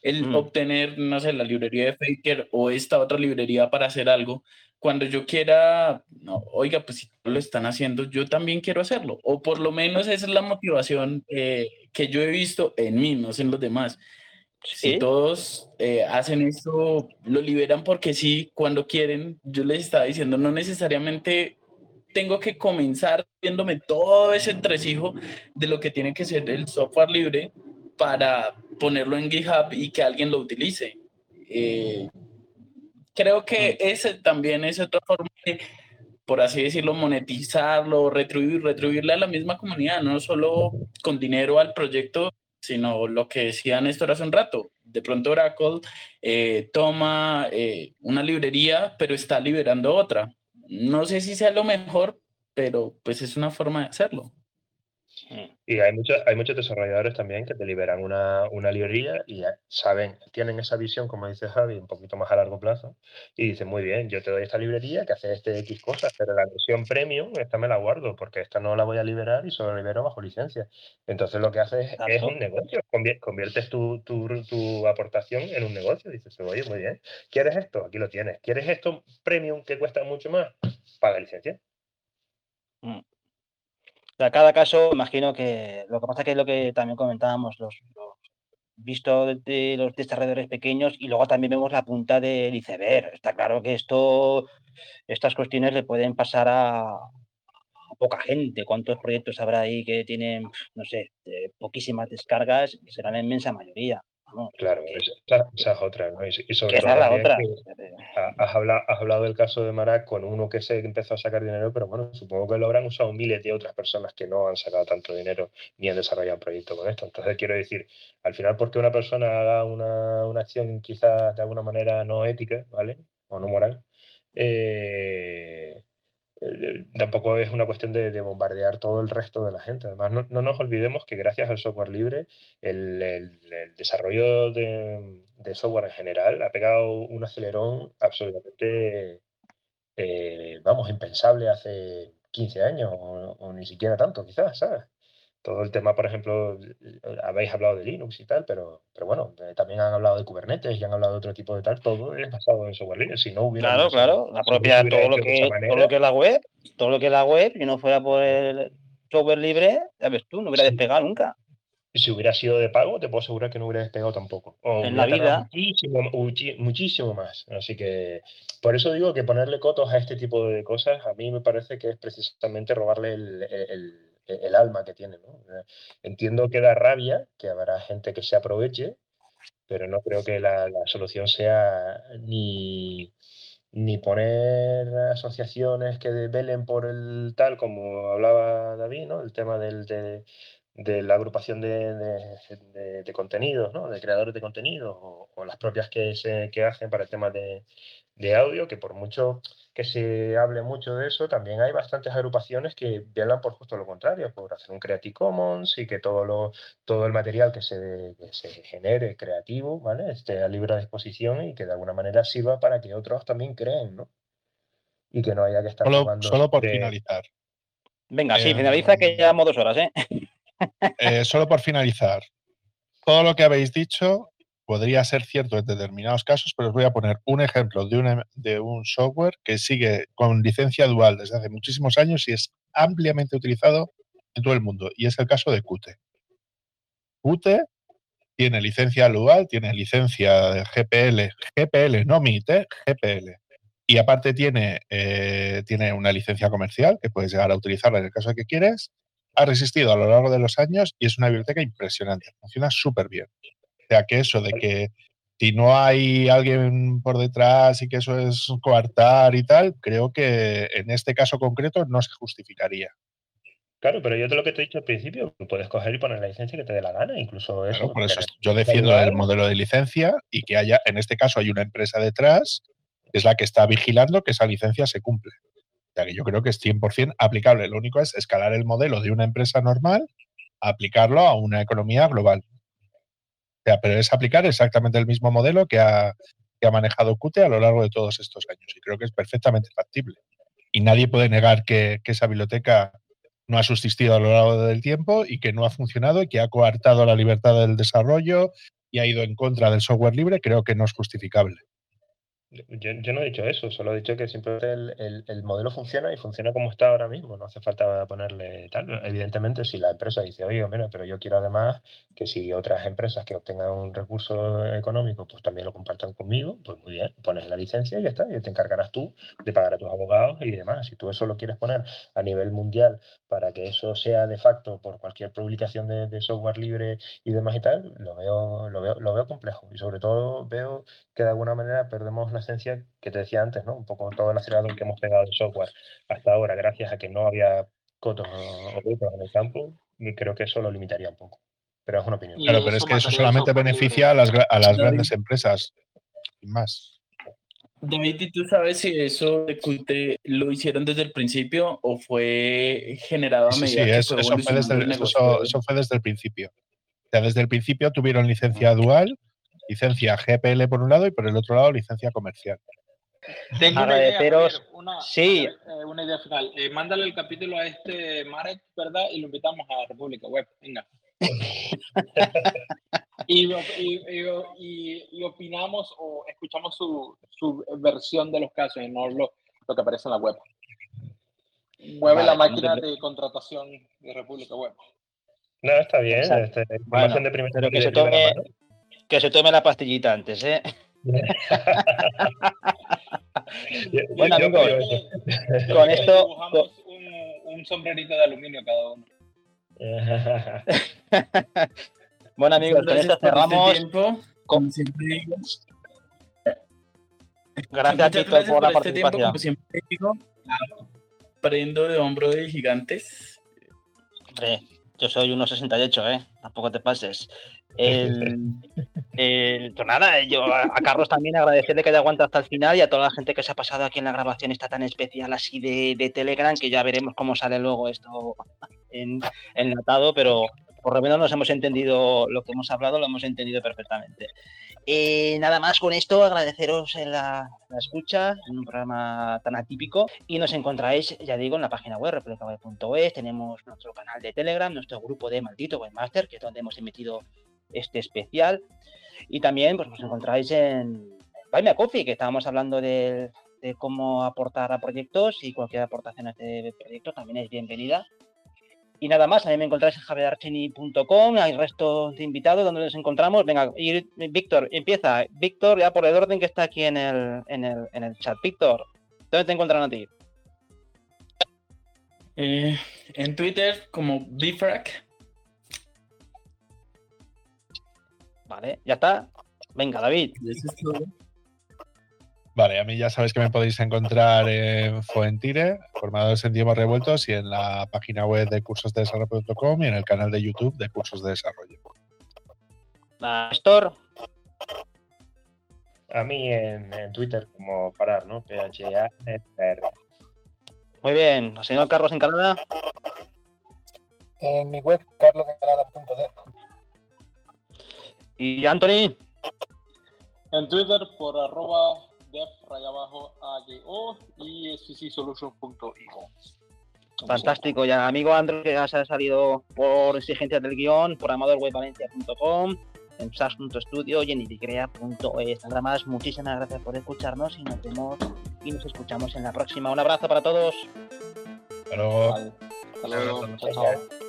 El mm. obtener, no sé, la librería de Faker o esta otra librería para hacer algo, cuando yo quiera, no, oiga, pues si lo están haciendo, yo también quiero hacerlo. O por lo menos esa es la motivación que yo he visto en mí, no en los demás. Si todos eh, hacen eso, lo liberan porque sí, cuando quieren, yo les estaba diciendo, no necesariamente tengo que comenzar viéndome todo ese entresijo de lo que tiene que ser el software libre para ponerlo en GitHub y que alguien lo utilice. Eh, creo que ese también es otra forma de, por así decirlo, monetizarlo, retribuir, retribuirle a la misma comunidad, no solo con dinero al proyecto, sino lo que decía Néstor hace un rato. De pronto Oracle eh, toma eh, una librería, pero está liberando otra. No sé si sea lo mejor, pero pues es una forma de hacerlo. Mm. Y hay muchos, hay muchos desarrolladores también que te liberan una, librería y saben, tienen esa visión, como dice Javi, un poquito más a largo plazo, y dicen, muy bien, yo te doy esta librería que hace este X cosas, pero la versión premium, esta me la guardo, porque esta no la voy a liberar y solo la libero bajo licencia. Entonces lo que haces es, un negocio, conviertes tu, tu, aportación en un negocio, dices, oye, muy bien, ¿quieres esto? Aquí lo tienes. ¿Quieres esto premium que cuesta mucho más? Paga licencia. Mm cada caso, imagino que lo que pasa que es lo que también comentábamos, los, visto de los desarrolladores pequeños y luego también vemos la punta del iceberg. Está claro que esto, estas cuestiones le pueden pasar a, poca gente. ¿Cuántos proyectos habrá ahí que tienen, no sé, poquísimas descargas? Serán la inmensa mayoría. Claro, esa, es otra, ¿no? Y, sobre todo la otra. Has, hablado, has hablado del caso de Marac con uno que se empezó a sacar dinero, pero bueno, supongo que lo habrán usado miles de otras personas que no han sacado tanto dinero ni han desarrollado un proyecto con esto. Entonces, quiero decir, al final, porque una persona haga una, una acción quizás de alguna manera no ética, ¿vale? O no moral, eh, eh, tampoco es una cuestión de, bombardear todo el resto de la gente. Además, no, nos olvidemos que gracias al software libre, el, desarrollo de, software en general ha pegado un acelerón absolutamente, eh, vamos, impensable hace 15 años o, o, ni siquiera tanto, quizás, ¿sabes? Todo el tema, por ejemplo, habéis hablado de Linux y tal, pero, pero bueno, eh, también han hablado de Kubernetes y han hablado de otro tipo de tal, todo es basado en software libre. Si no hubiera. Claro, claro, la propia, todo, lo que, todo lo que es la web, todo lo que es la web, y no fuera por el software libre, ya ves tú, no hubiera despegado nunca. Si hubiera sido de pago, te puedo asegurar que no hubiera despegado tampoco. en la vida. Muchísimo, muchísimo más. Así que por eso digo que ponerle cotos a este tipo de cosas, a mí me parece que es precisamente robarle el e-, el alma que tiene. ¿no? Entiendo que da rabia, que habrá gente que se aproveche, pero no creo que la, solución sea ni, ni poner asociaciones que velen por el tal, como hablaba David, ¿no? el tema del, de, la agrupación de, de, contenidos, ¿no? de creadores de contenidos, o, o, las propias que, se, que hacen para el tema de, de audio, que por mucho que se hable mucho de eso, también hay bastantes agrupaciones que velan por justo lo contrario, por hacer un Creative Commons y que todo, lo, todo el material que se, se genere creativo, ¿vale? esté a libre disposición y que de alguna manera sirva para que otros también creen, ¿no? Y que no haya que estar solo, Solo por finalizar. Venga, sí, finaliza que llevamos dos horas, ¿eh? ¿eh? Solo por finalizar. Todo lo que habéis dicho podría ser cierto en determinados casos, pero os voy a poner un ejemplo de, una, de un software que sigue con licencia dual desde hace muchísimos años y es ampliamente utilizado en todo el mundo, y es el caso de Qt. Qt tiene licencia dual, tiene licencia de GPL, GPL, no MIT. GPL. Y aparte tiene, eh, tiene una licencia comercial que puedes llegar a utilizarla en el caso que quieres. Ha resistido a lo largo de los años y es una biblioteca impresionante. Funciona súper bien sea que eso de que si no hay alguien por detrás y que eso es coartar y tal, creo que en este caso concreto no se justificaría. Claro, pero yo te lo que te he dicho al principio, puedes coger y poner la licencia que te dé la gana, incluso eso. por eso yo defiendo el modelo de licencia y que haya, en este caso hay una empresa detrás que es la que está vigilando que esa licencia se cumple. O sea que yo creo que es 100% aplicable. Lo único es escalar el modelo de una empresa normal, aplicarlo a una economía global pero es aplicar exactamente el mismo modelo que ha, manejado Qt a lo largo de todos estos años y creo que es perfectamente factible. Y nadie puede negar que, que esa biblioteca no ha subsistido a lo largo del tiempo y que no ha funcionado y que ha coartado la libertad del desarrollo y ha ido en contra del software libre, creo que no es justificable. Yo, no he dicho eso, solo he dicho que simplemente el, modelo funciona y funciona como está ahora mismo, no hace falta ponerle tal. Evidentemente, si la empresa dice, oye, mira, pero yo quiero además que si otras empresas que obtengan un recurso económico, pues también lo compartan conmigo, pues muy bien, pones la licencia y ya está, y te encargarás tú de pagar a tus abogados y demás. Si tú eso lo quieres poner a nivel mundial para que eso sea de facto por cualquier publicación de, de software libre y demás y tal, lo veo, lo veo, lo veo complejo. Y sobre todo veo que de alguna manera perdemos la esencia que te decía antes, ¿no? Un poco todo el acelerador que hemos pegado de software hasta ahora, gracias a que no había cotos o en el campo, y creo que eso lo limitaría un poco. Pero es una opinión. Claro, pero es que eso solamente beneficia a las, a las grandes empresas, sin más. David, ¿y tú sabes si eso de Qt lo hicieron desde el principio o fue generado a medida sí, sí, eso, fue desde, el, eso, fue desde el principio. O sea, desde el principio tuvieron licencia dual, licencia GPL por un lado y por el otro lado licencia comercial. Tengo una idea, una, sí. Eh, una idea final. Eh, mándale el capítulo a este Marek, ¿verdad? Y lo invitamos a República Web. Venga. [LAUGHS] y, y, opinamos o escuchamos su, su, versión de los casos y no lo, lo que aparece en la web. Mueve la máquina de contratación de República Web. No, está bien. Este, de que, se tome, que se tome la pastillita antes, ¿eh? [LAUGHS] bueno, amigos, [LAUGHS] con esto. Un, un, sombrerito de aluminio cada uno. [LAUGHS] bueno, amigos, con esto este cerramos. con... Gracias, Tito, por, por, la este participación. Tiempo, como siempre digo, prendo de hombro de gigantes. Hombre, yo soy 1,68, ¿eh? Tampoco te pases. El, el, pues nada, yo a, Carlos también agradecerle que haya aguantado hasta el final y a toda la gente que se ha pasado aquí en la grabación esta tan especial así de, de Telegram, que ya veremos cómo sale luego esto en, enlatado, pero por lo menos nos hemos entendido lo que hemos hablado, lo hemos entendido perfectamente. Eh, nada más con esto, agradeceros la, la, escucha en un programa tan atípico y nos encontráis, ya digo, en la página web republicaweb.es, tenemos nuestro canal de Telegram, nuestro grupo de Maldito Webmaster, que es donde hemos emitido este especial. Y también pues, nos encontráis en Buy Me Coffee, que estábamos hablando de, cómo aportar a proyectos y cualquier aportación a este proyecto también es bienvenida. Y nada más, a mí me encontráis en javierarcheni.com, hay resto de invitados donde nos encontramos. Venga, y Víctor, empieza. Víctor, ya por el orden que está aquí en el, en el, en el chat. Víctor, ¿dónde te encuentran a ti? Eh, en Twitter como Bifrac Vale, ya está. Venga, David. Vale, a mí ya sabéis que me podéis encontrar en Fuentire, formadores en tiempos revueltos, y en la página web de cursosdesarrollo.com y en el canal de YouTube de Cursos de Desarrollo. Pastor. A mí en, Twitter como parar, ¿no? PHA Muy bien. Señor Carlos en Canadá. En mi web, carlosencanada.de. ¿Y Anthony? En Twitter por arroba def abajo AGO y solution.io. Fantástico, ya amigo Andrew que ya se ha salido por exigencias del guion, por amadorwebvalencia.com, en sas.studio y en iticrea.es. Nada más, muchísimas gracias por escucharnos y nos vemos y nos escuchamos en la próxima. Un abrazo para todos. Hasta luego. Hasta luego. Chao, chao.